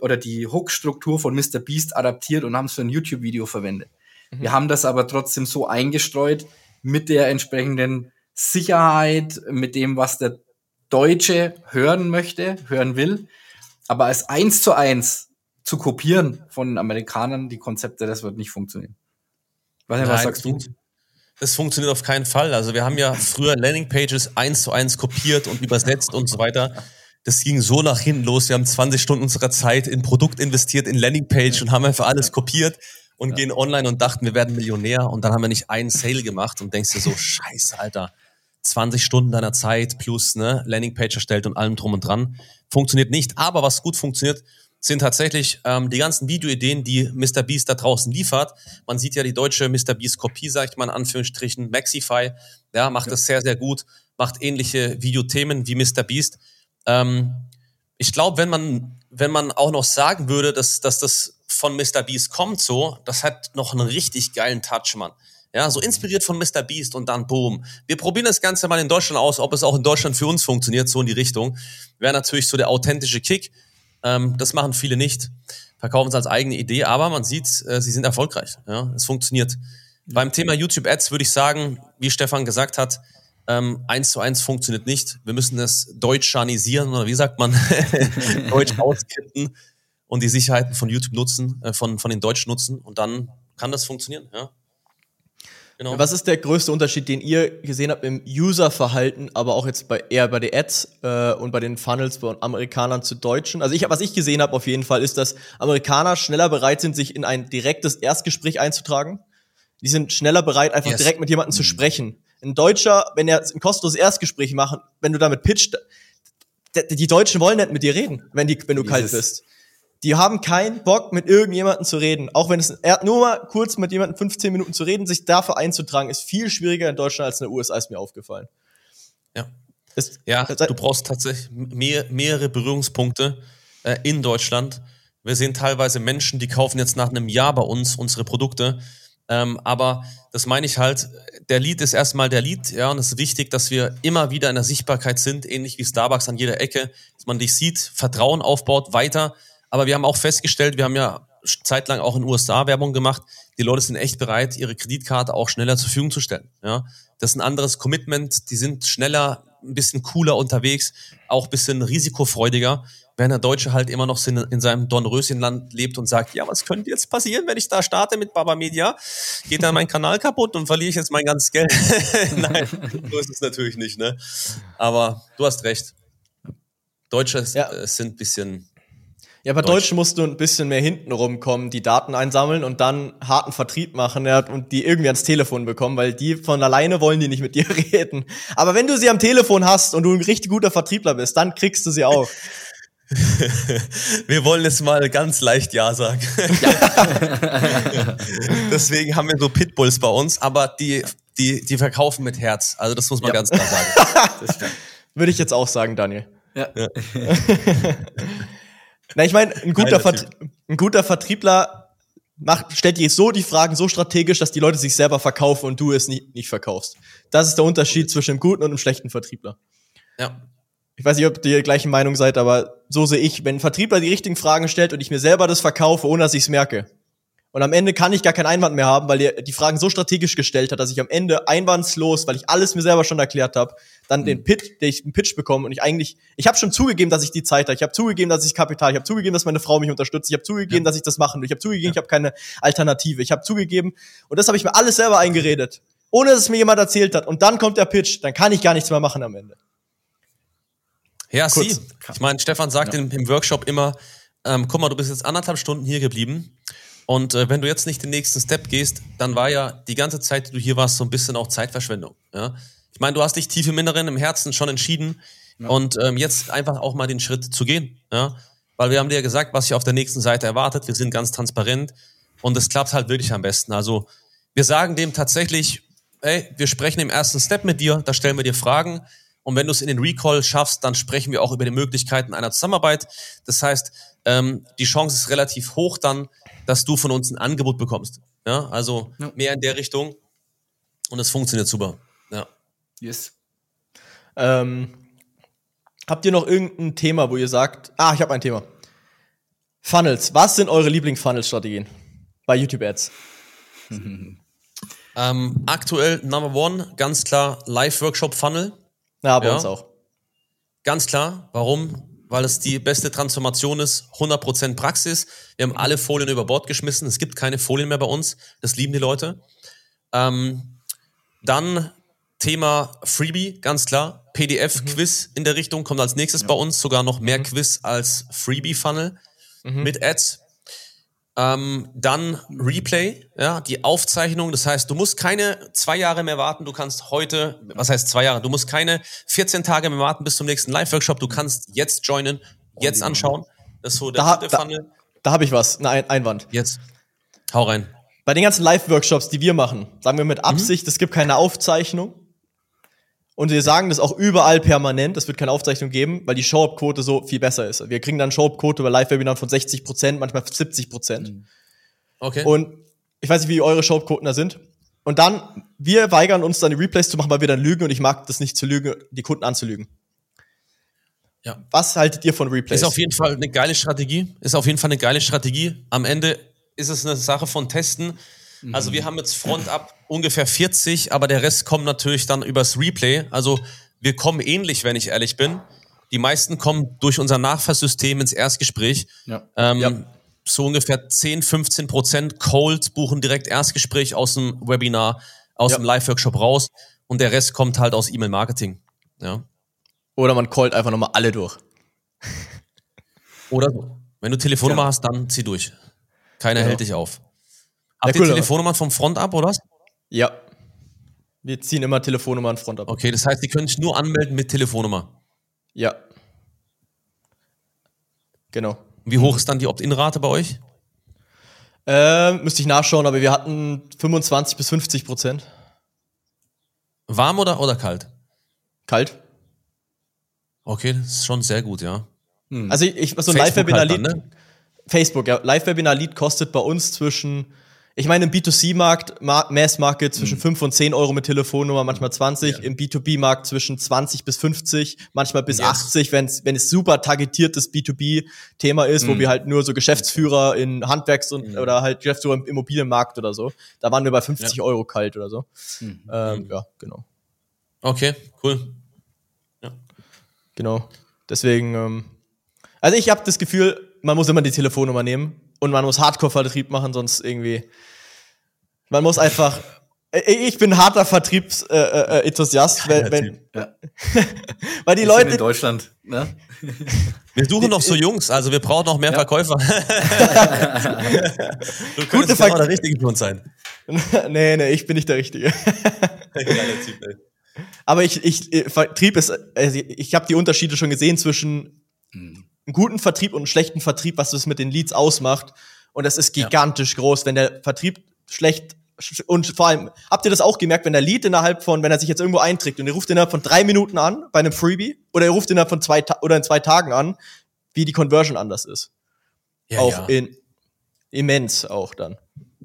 oder die Hook-Struktur von Mr. Beast adaptiert und haben es für ein YouTube-Video verwendet. Mhm. Wir haben das aber trotzdem so eingestreut mit der entsprechenden Sicherheit, mit dem, was der Deutsche hören möchte, hören will. Aber als eins zu eins zu kopieren von Amerikanern die Konzepte, das wird nicht funktionieren. Was, Nein, was sagst du? Das funktioniert auf keinen Fall. Also wir haben ja früher Landingpages eins zu eins kopiert und übersetzt und so weiter. Das ging so nach hinten los. Wir haben 20 Stunden unserer Zeit in Produkt investiert, in Landingpage und haben einfach alles kopiert und ja. gehen online und dachten, wir werden Millionär und dann haben wir nicht einen Sale gemacht und denkst dir so, scheiße, Alter, 20 Stunden deiner Zeit plus ne, Landingpage erstellt und allem drum und dran. Funktioniert nicht, aber was gut funktioniert, sind tatsächlich ähm, die ganzen Videoideen, die Mr. Beast da draußen liefert. Man sieht ja die deutsche Mr. Beast Kopie, sag ich mal in Anführungsstrichen, Maxify, ja, macht ja. das sehr, sehr gut, macht ähnliche Videothemen wie Mr. Beast. Ähm, ich glaube, wenn man, wenn man auch noch sagen würde, dass, dass das von Mr. Beast kommt so, das hat noch einen richtig geilen Touch, Mann. Ja, so inspiriert von Mr. Beast und dann boom. Wir probieren das Ganze mal in Deutschland aus, ob es auch in Deutschland für uns funktioniert, so in die Richtung. Wäre natürlich so der authentische Kick. Ähm, das machen viele nicht. Verkaufen es als eigene Idee, aber man sieht, äh, sie sind erfolgreich. Ja, es funktioniert. Beim Thema YouTube Ads würde ich sagen, wie Stefan gesagt hat, ähm, eins zu eins funktioniert nicht. Wir müssen es deutschanisieren oder wie sagt man, deutsch auskrippen und die Sicherheiten von YouTube nutzen, äh, von, von den Deutschen nutzen und dann kann das funktionieren, ja. Genau. Was ist der größte Unterschied, den ihr gesehen habt im User-Verhalten, aber auch jetzt bei eher bei den Ads äh, und bei den Funnels von Amerikanern zu Deutschen? Also ich, was ich gesehen habe auf jeden Fall, ist, dass Amerikaner schneller bereit sind, sich in ein direktes Erstgespräch einzutragen. Die sind schneller bereit, einfach yes. direkt mit jemandem mhm. zu sprechen. Ein Deutscher, wenn er ein kostenloses Erstgespräch macht, wenn du damit pitcht, die Deutschen wollen nicht mit dir reden, wenn, die, wenn du Dieses, kalt bist. Die haben keinen Bock, mit irgendjemandem zu reden. Auch wenn es nur mal kurz mit jemandem 15 Minuten zu reden, sich dafür einzutragen, ist viel schwieriger in Deutschland als in den USA, ist mir aufgefallen. Ja. Ist, ja, du brauchst tatsächlich mehr, mehrere Berührungspunkte äh, in Deutschland. Wir sehen teilweise Menschen, die kaufen jetzt nach einem Jahr bei uns unsere Produkte. Ähm, aber das meine ich halt, der Lead ist erstmal der Lead, ja, und es ist wichtig, dass wir immer wieder in der Sichtbarkeit sind, ähnlich wie Starbucks an jeder Ecke, dass man dich sieht, Vertrauen aufbaut, weiter aber wir haben auch festgestellt, wir haben ja zeitlang auch in den USA Werbung gemacht. Die Leute sind echt bereit, ihre Kreditkarte auch schneller zur Verfügung zu stellen. Ja, das ist ein anderes Commitment. Die sind schneller, ein bisschen cooler unterwegs, auch ein bisschen risikofreudiger. Während der Deutsche halt immer noch in, in seinem Dornröschenland lebt und sagt, ja, was könnte jetzt passieren, wenn ich da starte mit Baba Media? Geht dann mein Kanal kaputt und verliere ich jetzt mein ganzes Geld? Nein, so ist es natürlich nicht, ne? Aber du hast recht. Deutsche ja. Äh, sind ein bisschen ja, bei Deutsch. Deutsch musst du ein bisschen mehr hinten rumkommen, die Daten einsammeln und dann harten Vertrieb machen ja, und die irgendwie ans Telefon bekommen, weil die von alleine wollen die nicht mit dir reden. Aber wenn du sie am Telefon hast und du ein richtig guter Vertriebler bist, dann kriegst du sie auch. Wir wollen jetzt mal ganz leicht Ja sagen. Ja. Deswegen haben wir so Pitbulls bei uns, aber die, die, die verkaufen mit Herz. Also das muss man ja. ganz klar sagen. Würde ich jetzt auch sagen, Daniel. Ja. ja. Na, ich meine, ein, guter ein guter Vertriebler macht, stellt dir so die Fragen so strategisch, dass die Leute sich selber verkaufen und du es nicht, nicht verkaufst. Das ist der Unterschied zwischen einem guten und einem schlechten Vertriebler. Ja. Ich weiß nicht, ob ihr die gleichen Meinung seid, aber so sehe ich, wenn ein Vertriebler die richtigen Fragen stellt und ich mir selber das verkaufe, ohne dass ich es merke, und am Ende kann ich gar keinen Einwand mehr haben, weil er die Fragen so strategisch gestellt hat, dass ich am Ende einwandslos, weil ich alles mir selber schon erklärt habe, dann mhm. den Pitch, den ich einen Pitch bekomme und ich eigentlich, ich habe schon zugegeben, dass ich die Zeit habe, ich habe zugegeben, dass ich Kapital, ich habe zugegeben, dass meine Frau mich unterstützt, ich habe zugegeben, ja. dass ich das machen will, ich habe zugegeben, ja. ich habe keine Alternative, ich habe zugegeben und das habe ich mir alles selber eingeredet, ohne dass es mir jemand erzählt hat und dann kommt der Pitch, dann kann ich gar nichts mehr machen am Ende. Ja, Kurz. sie. Ich meine, Stefan sagt ja. im, im Workshop immer, ähm, guck mal, du bist jetzt anderthalb Stunden hier geblieben Und äh, wenn du jetzt nicht den nächsten Step gehst, dann war ja die ganze Zeit, die du hier warst, so ein bisschen auch Zeitverschwendung. Ja? Ich meine, du hast dich tief im Inneren, im Herzen schon entschieden ja. und ähm, jetzt einfach auch mal den Schritt zu gehen. Ja? Weil wir haben dir ja gesagt, was sich auf der nächsten Seite erwartet. Wir sind ganz transparent und es klappt halt wirklich am besten. Also wir sagen dem tatsächlich, hey, wir sprechen im ersten Step mit dir, da stellen wir dir Fragen. Und wenn du es in den Recall schaffst, dann sprechen wir auch über die Möglichkeiten einer Zusammenarbeit. Das heißt, ähm, die Chance ist relativ hoch dann, dass du von uns ein Angebot bekommst. Ja, also ja. mehr in der Richtung. Und es funktioniert super. Ja. Yes. Ähm, habt ihr noch irgendein Thema, wo ihr sagt, ah, ich habe ein Thema. Funnels. Was sind eure Lieblings-Funnel-Strategien bei YouTube Ads? ähm, aktuell Number One, ganz klar Live-Workshop-Funnel. Ja, bei ja. uns auch. Ganz klar. Warum? Weil es die beste Transformation ist, 100% Praxis. Wir haben alle Folien über Bord geschmissen. Es gibt keine Folien mehr bei uns. Das lieben die Leute. Ähm, dann Thema Freebie, ganz klar. PDF-Quiz mhm. in der Richtung kommt als nächstes ja. bei uns. Sogar noch mehr mhm. Quiz als Freebie-Funnel mhm. mit Ads. Ähm, dann Replay, ja, die Aufzeichnung. Das heißt, du musst keine zwei Jahre mehr warten. Du kannst heute, was heißt zwei Jahre? Du musst keine 14 Tage mehr warten bis zum nächsten Live-Workshop. Du kannst jetzt joinen, jetzt anschauen. Das ist so der da, dritte Funnel. Da, da habe ich was, ein Einwand. Jetzt. Hau rein. Bei den ganzen Live-Workshops, die wir machen, sagen wir mit Absicht, mhm. es gibt keine Aufzeichnung. Und wir sagen das auch überall permanent, es wird keine Aufzeichnung geben, weil die Show-Up-Quote so viel besser ist. Wir kriegen dann Show-Up-Quote bei Live-Webinaren von 60 Prozent, manchmal 70 Prozent. Mhm. Okay. Und ich weiß nicht, wie eure Show-Up-Quoten da sind. Und dann, wir weigern uns dann die Replays zu machen, weil wir dann lügen und ich mag das nicht zu lügen, die Kunden anzulügen. Ja. Was haltet ihr von Replays? Ist auf jeden Fall eine geile Strategie. Ist auf jeden Fall eine geile Strategie. Am Ende ist es eine Sache von Testen. Also wir haben jetzt Front ab ungefähr 40, aber der Rest kommt natürlich dann übers Replay. Also wir kommen ähnlich, wenn ich ehrlich bin. Die meisten kommen durch unser Nachfasssystem ins Erstgespräch. Ja. Ähm, ja. So ungefähr 10, 15 Prozent Cold buchen direkt Erstgespräch aus dem Webinar, aus ja. dem Live-Workshop raus und der Rest kommt halt aus E-Mail-Marketing. Ja. Oder man callt einfach nochmal alle durch. Oder so. Wenn du Telefonnummer hast, dann zieh durch. Keiner hält dich auf. Habt ihr cool, Telefonnummern vom Front ab, oder? Ja. Wir ziehen immer Telefonnummern Front ab. Okay, das heißt, die können sich nur anmelden mit Telefonnummer. Ja. Genau. Wie hoch ist dann die Opt-in-Rate bei euch? Äh, müsste ich nachschauen, aber wir hatten 25 bis 50 Prozent. Warm oder, oder kalt? Kalt. Okay, das ist schon sehr gut, ja. Hm. Also ich, so ein Live-Webinar-Lead. Halt ne? Facebook, ja. Live-Webinar-Lead kostet bei uns zwischen ich meine, im B2C-Markt, Mass-Market zwischen mhm. 5 und 10 Euro mit Telefonnummer, manchmal 20. Ja. Im B2B-Markt zwischen 20 bis 50, manchmal bis yes. 80, wenn's, wenn es super targetiertes B2B-Thema ist, mhm. wo wir halt nur so Geschäftsführer in Handwerks- und mhm. oder halt Geschäftsführer im Immobilienmarkt oder so. Da waren wir bei 50 ja. Euro kalt oder so. Mhm. Ähm, mhm. ja, genau. Okay, cool. Ja. Genau. Deswegen, ähm, also ich habe das Gefühl, man muss immer die Telefonnummer nehmen und man muss Hardcore-Vertrieb machen, sonst irgendwie. Man muss einfach. Ich bin harter Vertriebsenthusiast, äh, äh, wenn, ja. weil die Leute in Deutschland. Ne? Wir suchen noch so Jungs, also wir brauchen noch mehr ja. Verkäufer. du Gute Ver der Richtige für uns sein. nee, nee, ich bin nicht der Richtige. Aber ich, ich, äh, Vertrieb ist, also ich habe die Unterschiede schon gesehen zwischen mhm einen guten Vertrieb und einen schlechten Vertrieb, was das mit den Leads ausmacht. Und das ist gigantisch ja. groß, wenn der Vertrieb schlecht und vor allem, habt ihr das auch gemerkt, wenn der Lead innerhalb von, wenn er sich jetzt irgendwo einträgt und er ruft innerhalb von drei Minuten an bei einem Freebie oder er ruft innerhalb von zwei oder in zwei Tagen an, wie die Conversion anders ist. Ja, auch ja. in immens auch dann.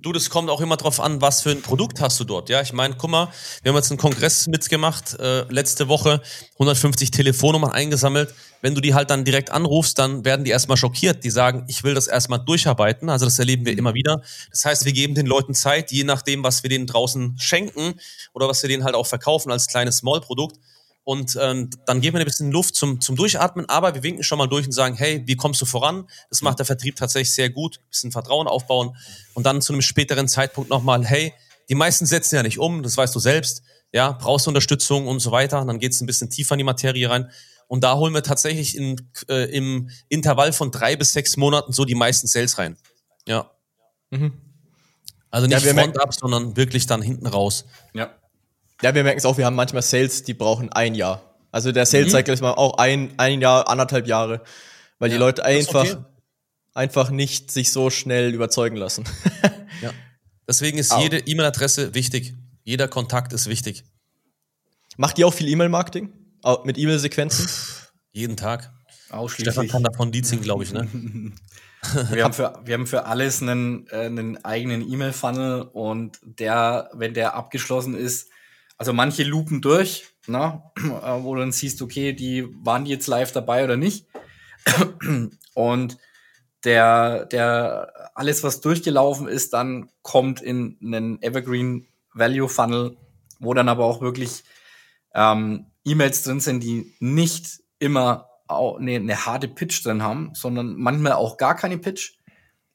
Du, das kommt auch immer drauf an, was für ein Produkt hast du dort. Ja, ich meine, guck mal, wir haben jetzt einen Kongress mitgemacht, äh, letzte Woche, 150 Telefonnummern eingesammelt. Wenn du die halt dann direkt anrufst, dann werden die erstmal schockiert. Die sagen, ich will das erstmal durcharbeiten. Also das erleben wir immer wieder. Das heißt, wir geben den Leuten Zeit, je nachdem, was wir denen draußen schenken oder was wir denen halt auch verkaufen als kleines Small-Produkt und ähm, dann geben wir ein bisschen Luft zum, zum Durchatmen, aber wir winken schon mal durch und sagen, hey, wie kommst du voran? Das macht der Vertrieb tatsächlich sehr gut, ein bisschen Vertrauen aufbauen und dann zu einem späteren Zeitpunkt nochmal, hey, die meisten setzen ja nicht um, das weißt du selbst, ja, brauchst du Unterstützung und so weiter. Und dann geht's ein bisschen tiefer in die Materie rein. Und da holen wir tatsächlich in, äh, im Intervall von drei bis sechs Monaten so die meisten Sales rein. Ja. Mhm. Also nicht ja, Front ab, sondern wirklich dann hinten raus. Ja. Ja, wir merken es auch, wir haben manchmal Sales, die brauchen ein Jahr. Also der Sales Cycle mhm. ist mal auch ein, ein Jahr, anderthalb Jahre, weil ja, die Leute einfach, okay. einfach nicht sich so schnell überzeugen lassen. ja. Deswegen ist jede E-Mail-Adresse wichtig. Jeder Kontakt ist wichtig. Macht ihr auch viel E-Mail-Marketing? Mit E-Mail-Sequenzen? Jeden Tag. Ausschließlich. Stefan kann davon die ziehen, glaube ich, ne? wir, haben für, wir haben für alles einen, äh, einen eigenen E-Mail-Funnel und der, wenn der abgeschlossen ist, also manche lupen durch, ne, wo du dann siehst, okay, die waren die jetzt live dabei oder nicht. Und der, der, alles, was durchgelaufen ist, dann kommt in einen Evergreen Value Funnel, wo dann aber auch wirklich ähm, E-Mails drin sind, die nicht immer eine, eine harte Pitch drin haben, sondern manchmal auch gar keine Pitch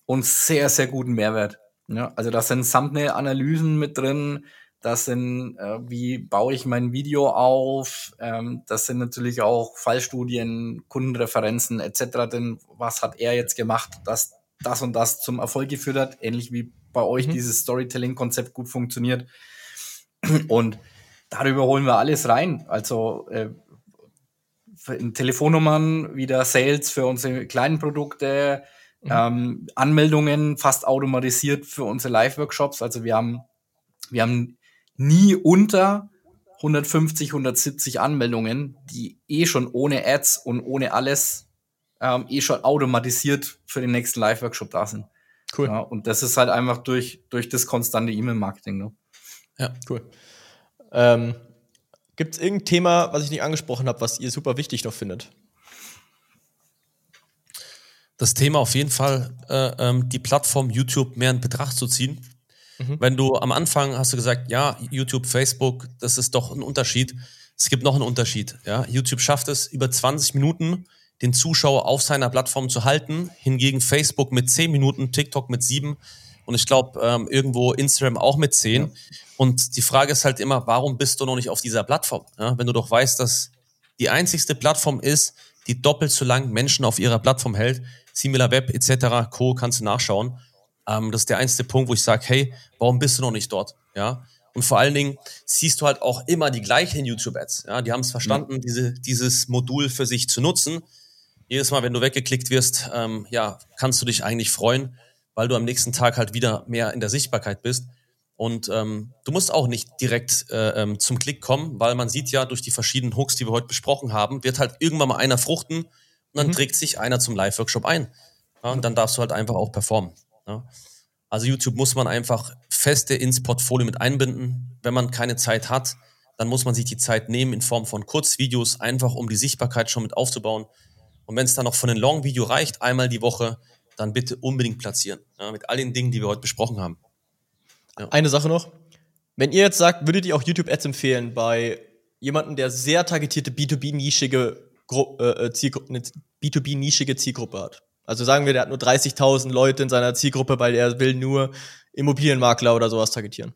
und sehr, sehr guten Mehrwert. Ja, also da sind Thumbnail-Analysen mit drin, das sind, äh, wie baue ich mein Video auf, ähm, das sind natürlich auch Fallstudien, Kundenreferenzen etc. Denn was hat er jetzt gemacht, dass das und das zum Erfolg geführt hat, ähnlich wie bei euch mhm. dieses Storytelling-Konzept gut funktioniert. Und darüber holen wir alles rein. Also äh, Telefonnummern, wieder Sales für unsere kleinen Produkte, mhm. ähm, Anmeldungen fast automatisiert für unsere Live-Workshops. Also wir haben, wir haben nie unter 150, 170 Anmeldungen, die eh schon ohne Ads und ohne alles ähm, eh schon automatisiert für den nächsten Live-Workshop da sind. Cool. Ja, und das ist halt einfach durch, durch das konstante E-Mail-Marketing. Ne? Ja, cool. Ähm, Gibt es irgendein Thema, was ich nicht angesprochen habe, was ihr super wichtig noch findet? Das Thema auf jeden Fall, äh, ähm, die Plattform YouTube mehr in Betracht zu ziehen. Mhm. Wenn du am Anfang hast du gesagt, ja, YouTube, Facebook, das ist doch ein Unterschied. Es gibt noch einen Unterschied. Ja? YouTube schafft es über 20 Minuten, den Zuschauer auf seiner Plattform zu halten. Hingegen Facebook mit 10 Minuten, TikTok mit 7 und ich glaube ähm, irgendwo Instagram auch mit 10. Ja. Und die Frage ist halt immer, warum bist du noch nicht auf dieser Plattform? Ja, wenn du doch weißt, dass die einzigste Plattform ist, die doppelt so lang Menschen auf ihrer Plattform hält, SimilarWeb etc., Co. kannst du nachschauen. Ähm, das ist der einzige Punkt, wo ich sage, hey, warum bist du noch nicht dort? Ja. Und vor allen Dingen siehst du halt auch immer die gleichen YouTube-Ads. Ja, die haben es verstanden, mhm. diese, dieses Modul für sich zu nutzen. Jedes Mal, wenn du weggeklickt wirst, ähm, ja, kannst du dich eigentlich freuen, weil du am nächsten Tag halt wieder mehr in der Sichtbarkeit bist. Und ähm, du musst auch nicht direkt äh, ähm, zum Klick kommen, weil man sieht ja durch die verschiedenen Hooks, die wir heute besprochen haben, wird halt irgendwann mal einer fruchten und dann mhm. trägt sich einer zum Live-Workshop ein. Ja, und dann darfst du halt einfach auch performen. Ja. Also YouTube muss man einfach feste ins Portfolio mit einbinden. Wenn man keine Zeit hat, dann muss man sich die Zeit nehmen in Form von Kurzvideos, einfach um die Sichtbarkeit schon mit aufzubauen. Und wenn es dann noch von einem Long-Video reicht, einmal die Woche, dann bitte unbedingt platzieren. Ja, mit all den Dingen, die wir heute besprochen haben. Ja. Eine Sache noch. Wenn ihr jetzt sagt, würdet ihr auch YouTube-Ads empfehlen bei jemandem, der sehr targetierte B2B-nischige äh, äh eine B2B-nischige Zielgruppe hat? Also sagen wir, der hat nur 30.000 Leute in seiner Zielgruppe, weil er will nur Immobilienmakler oder sowas targetieren.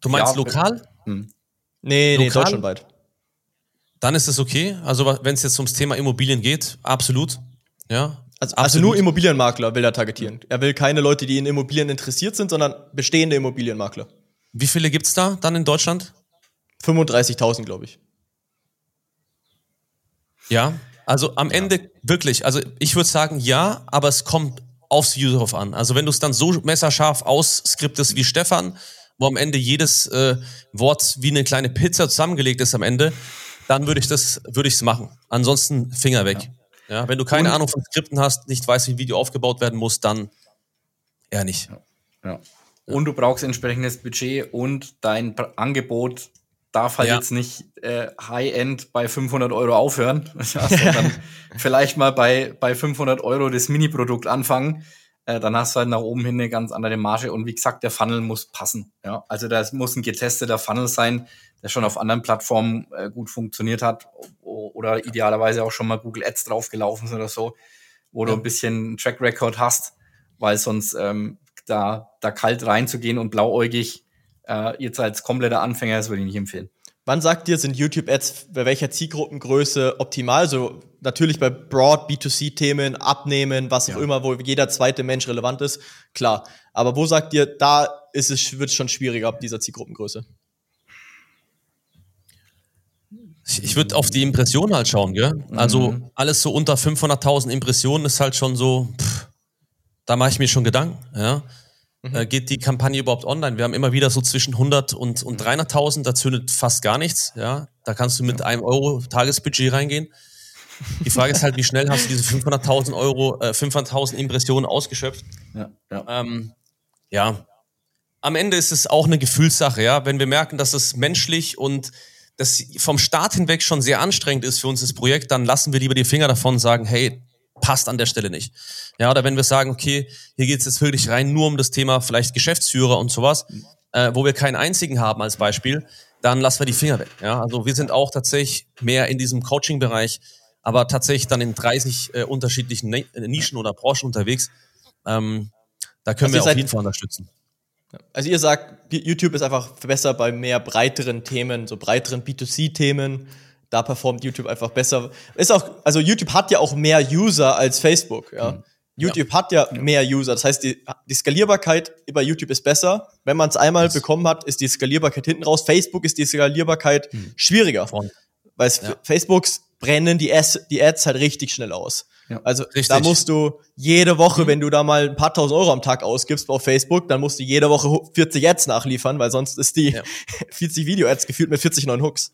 Du meinst ja, lokal? Hm. Nee, lokal? nee, deutschlandweit. Dann ist es okay. Also wenn es jetzt ums Thema Immobilien geht, absolut. Ja, also, also, nur Immobilienmakler will er targetieren. Er will keine Leute, die in Immobilien interessiert sind, sondern bestehende Immobilienmakler. Wie viele gibt es da dann in Deutschland? 35.000, glaube ich. Ja, also am ja. Ende wirklich, also ich würde sagen ja, aber es kommt aufs User drauf an. Also wenn du es dann so messerscharf ausskriptest wie Stefan, wo am Ende jedes äh, Wort wie eine kleine Pizza zusammengelegt ist am Ende, dann würde ich das, würde ich es machen. Ansonsten Finger weg. Ja. Ja, wenn du keine und, Ahnung von Skripten hast, nicht weißt, wie ein Video aufgebaut werden muss, dann eher nicht. Ja. ja. Und du brauchst entsprechendes Budget und dein Angebot darf halt ja. jetzt nicht äh, High-End bei 500 Euro aufhören, sondern vielleicht mal bei, bei 500 Euro das Mini-Produkt anfangen. Äh, dann hast du halt nach oben hin eine ganz andere Marge. Und wie gesagt, der Funnel muss passen. Ja? Also das muss ein getesteter Funnel sein, der schon auf anderen Plattformen äh, gut funktioniert hat oder idealerweise auch schon mal Google Ads draufgelaufen sind oder so, wo ja. du ein bisschen Track Record hast, weil sonst ähm, da, da kalt reinzugehen und blauäugig äh, jetzt als kompletter Anfänger, das würde ich nicht empfehlen. Wann sagt ihr, sind YouTube-Ads bei welcher Zielgruppengröße optimal? So natürlich bei Broad B2C-Themen, Abnehmen, was auch Ja. immer, wo jeder zweite Mensch relevant ist, klar. Aber wo sagt ihr, da ist es, wird es schon schwieriger ab dieser Zielgruppengröße? Ich, ich würde auf die Impression halt schauen, gell? Also Mhm. alles so unter 500.000 Impressionen ist halt schon so, pff, da mache ich mir schon Gedanken, ja. Äh, geht die Kampagne überhaupt online? Wir haben immer wieder so zwischen 100 und, und 300.000, da zündet fast gar nichts, ja. Da kannst du mit einem Euro Tagesbudget reingehen. Die Frage ist halt, wie schnell hast du diese 500.000 Euro, äh, 500.000 Impressionen ausgeschöpft? Ja, ja. Ähm, ja, am Ende ist es auch eine Gefühlssache, ja. Wenn wir merken, dass es menschlich und das vom Start hinweg schon sehr anstrengend ist für uns das Projekt, dann lassen wir lieber die Finger davon und sagen, hey, passt an der Stelle nicht. Ja, oder wenn wir sagen, okay, hier geht es jetzt wirklich rein nur um das Thema vielleicht Geschäftsführer und sowas, äh, wo wir keinen einzigen haben als Beispiel, dann lassen wir die Finger weg. Ja, also wir sind auch tatsächlich mehr in diesem Coaching-Bereich, aber tatsächlich dann in 30 äh, unterschiedlichen äh, Nischen oder Branchen unterwegs. Ähm, da können Also wir auf seid- jeden Fall unterstützen. Also ihr sagt, YouTube ist einfach besser bei mehr breiteren Themen, so breiteren B2C-Themen. Da performt YouTube einfach besser. Ist auch, also YouTube hat ja auch mehr User als Facebook, ja. YouTube hat ja, mehr User. Das heißt, die, die Skalierbarkeit bei YouTube ist besser. Wenn man es einmal bekommen hat, ist die Skalierbarkeit hinten raus. Facebook ist die Skalierbarkeit schwieriger. Vorne. Weil Ja. Facebooks brennen die Ads, die Ads halt richtig schnell aus. Ja. Also Richtig. da musst du jede Woche, wenn du da mal ein paar tausend Euro am Tag ausgibst auf Facebook, dann musst du jede Woche hu- 40 Ads nachliefern, weil sonst ist die Ja. 40 Video-Ads gefühlt mit 40 neuen Hooks.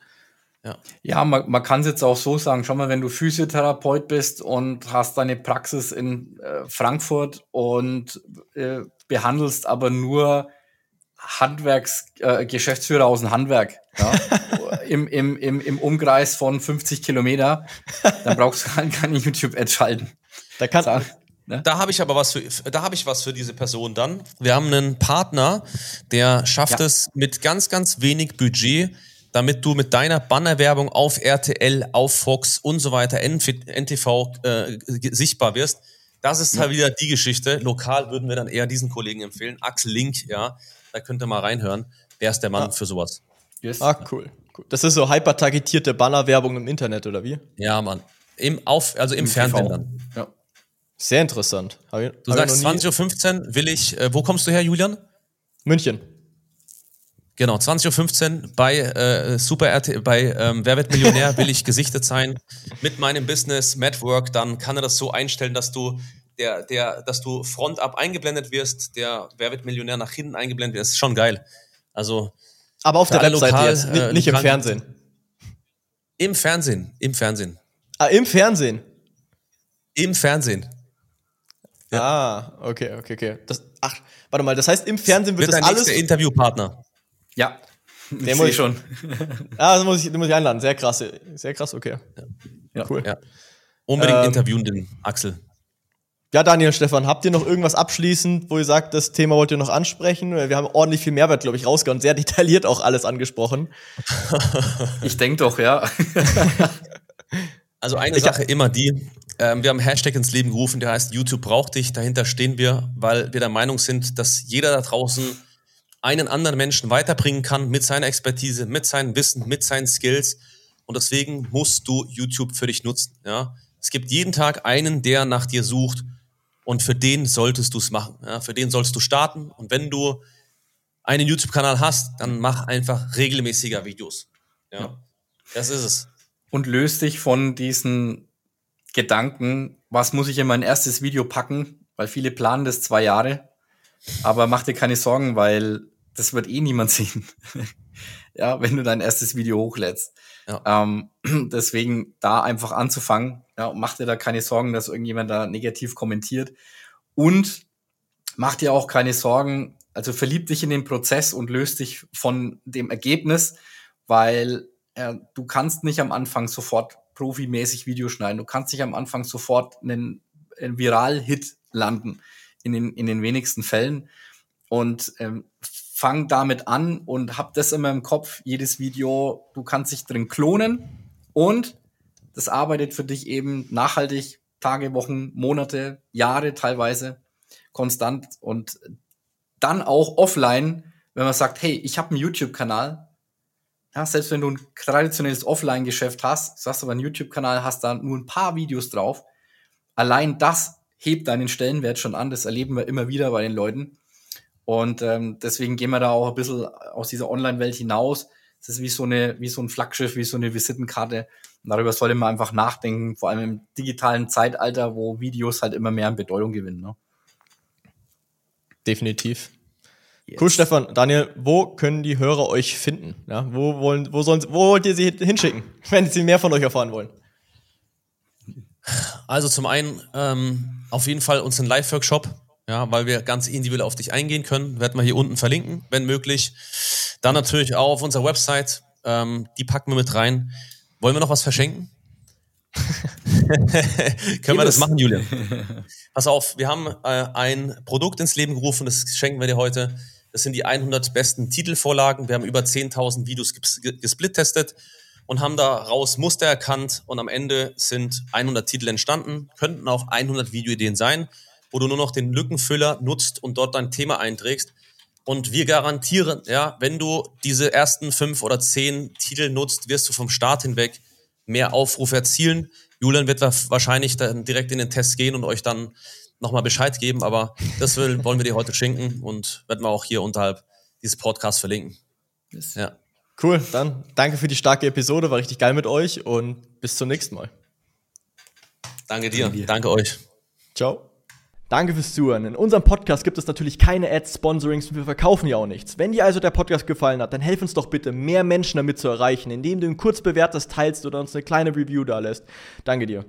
Ja. Ja, man, man kann es jetzt auch so sagen. Schau mal, wenn du Physiotherapeut bist und hast deine Praxis in äh, Frankfurt und äh, behandelst aber nur Handwerks, äh, Geschäftsführer aus dem Handwerk ja, im, im, im, im Umkreis von 50 Kilometer, dann brauchst du halt keine YouTube-Ads schalten. Da kann, Sag, Da habe ich aber was für, da habe ich was für diese Person dann. Wir haben einen Partner, der schafft Ja. es mit ganz, ganz wenig Budget, damit du mit deiner Bannerwerbung auf RTL, auf Fox und so weiter, NTV äh, sichtbar wirst. Das ist halt wieder die Geschichte. Lokal würden wir dann eher diesen Kollegen empfehlen. Axel Link, ja, da könnt ihr mal reinhören. Wer ist der Mann Ah. für sowas? yes. ah, cool. cool. Das ist so hyper-targetierte Bannerwerbung im Internet, oder wie? Ja, Mann. Im, auf, also im, Im Fernsehen TV. dann. Ja. Sehr interessant. Ich, Du sagst ich noch nie- 20.15 Uhr will ich, äh, wo kommst du her, Julian? München. Genau, 20.15 Uhr bei äh, Super RT, bei ähm, Wer wird Millionär will ich gesichtet sein mit meinem Business, Network, dann kann er das so einstellen, dass du der, der, dass du frontab eingeblendet wirst, der Wer wird Millionär nach hinten eingeblendet wird, das ist schon geil. Also Aber auf der Webseite lokal, jetzt, ni- äh, nicht im Fernsehen. im Fernsehen, im Fernsehen, Ah, im Fernsehen. im Fernsehen. Ah, okay, okay, okay. Das, ach, warte mal, das heißt, im Fernsehen wird Wird das dein alles. nächster Interviewpartner. Ja. Ich sehe muss- schon. Ah, das muss ich, den muss ich einladen. Sehr krass, sehr krass, okay. Ja. Cool. Ja. Unbedingt Ähm, interviewen den Axel. Ja, Daniel, Stefan, habt ihr noch irgendwas abschließend, wo ihr sagt, das Thema wollt ihr noch ansprechen? Wir haben ordentlich viel Mehrwert, glaube ich, rausgehauen. Sehr detailliert auch alles angesprochen. Ich denke doch, ja. Also eine Ich Sache immer die, ähm, wir haben einen Hashtag ins Leben gerufen, der heißt YouTube braucht dich. Dahinter stehen wir, weil wir der Meinung sind, dass jeder da draußen einen anderen Menschen weiterbringen kann mit seiner Expertise, mit seinem Wissen, mit seinen Skills. Und deswegen musst du YouTube für dich nutzen. Ja? Es gibt jeden Tag einen, der nach dir sucht und für den solltest du es machen. Ja? Für den sollst du starten. Und wenn du einen YouTube-Kanal hast, dann mach einfach regelmäßiger Videos. Ja? Das ist es. und löst dich von diesen Gedanken, was muss ich in mein erstes Video packen, weil viele planen das zwei Jahre, aber mach dir keine Sorgen, weil das wird eh niemand sehen. ja, wenn du dein erstes Video hochlädst. Ja. Ähm, deswegen da einfach anzufangen, ja, und mach dir da keine Sorgen, dass irgendjemand da negativ kommentiert und mach dir auch keine Sorgen, also verlieb dich in den Prozess und löst dich von dem Ergebnis, weil äh, du kannst nicht am Anfang sofort profimäßig Video schneiden. Du kannst nicht am Anfang sofort einen, einen Viral-Hit landen. In den, in den wenigsten Fällen. Und ähm, fang damit an und hab das immer im Kopf. Jedes Video, du kannst dich drin klonen und das arbeitet für dich eben nachhaltig Tage, Wochen, Monate, Jahre teilweise konstant und dann auch offline, wenn man sagt, hey, ich habe einen YouTube-Kanal, ja, selbst wenn du ein traditionelles Offline-Geschäft hast, sagst aber einen YouTube-Kanal, hast da nur ein paar Videos drauf, allein das hebt deinen Stellenwert schon an. Das erleben wir immer wieder bei den Leuten. Und ähm, deswegen gehen wir da auch ein bisschen aus dieser Online-Welt hinaus. Es ist wie so, eine, wie so ein Flaggschiff, wie so eine Visitenkarte. Und darüber sollte man einfach nachdenken, vor allem im digitalen Zeitalter, wo Videos halt immer mehr an Bedeutung gewinnen. Ne? Definitiv. Yes. Cool, Stefan. Daniel, wo können die Hörer euch finden? Ja, wo, wollen, wo, sollen, wo wollt ihr sie hinschicken, wenn sie mehr von euch erfahren wollen? Also zum einen ähm, auf jeden Fall unseren Live-Workshop, ja, weil wir ganz individuell auf dich eingehen können. Werden wir hier unten verlinken, wenn möglich. Dann natürlich auch auf unserer Website, ähm, die packen wir mit rein. Wollen wir noch was verschenken? Können wir das machen, Julian? Pass auf, wir haben äh, ein Produkt ins Leben gerufen, das schenken wir dir heute. Das sind die 100 besten Titelvorlagen. Wir haben über 10.000 Videos gesplittestet und haben daraus Muster erkannt und am Ende sind 100 Titel entstanden, könnten auch 100 Videoideen sein, wo du nur noch den Lückenfüller nutzt und dort dein Thema einträgst. Und wir garantieren, ja, wenn du diese ersten fünf oder zehn Titel nutzt, wirst du vom Start hinweg mehr Aufrufe erzielen. Julian wird wahrscheinlich dann direkt in den Test gehen und euch dann nochmal Bescheid geben, aber das will, wollen wir dir heute schenken und werden wir auch hier unterhalb dieses Podcasts verlinken. Yes. Ja. Cool, dann danke für die starke Episode, war richtig geil mit euch und bis zum nächsten Mal. Danke dir, danke, dir. danke euch. Ciao. Danke fürs Zuhören. In unserem Podcast gibt es natürlich keine Ads, Sponsorings und wir verkaufen ja auch nichts. Wenn dir also der Podcast gefallen hat, dann helf uns doch bitte, mehr Menschen damit zu erreichen, indem du ihn kurz bewertest, teilst oder uns eine kleine Review da lässt. Danke dir.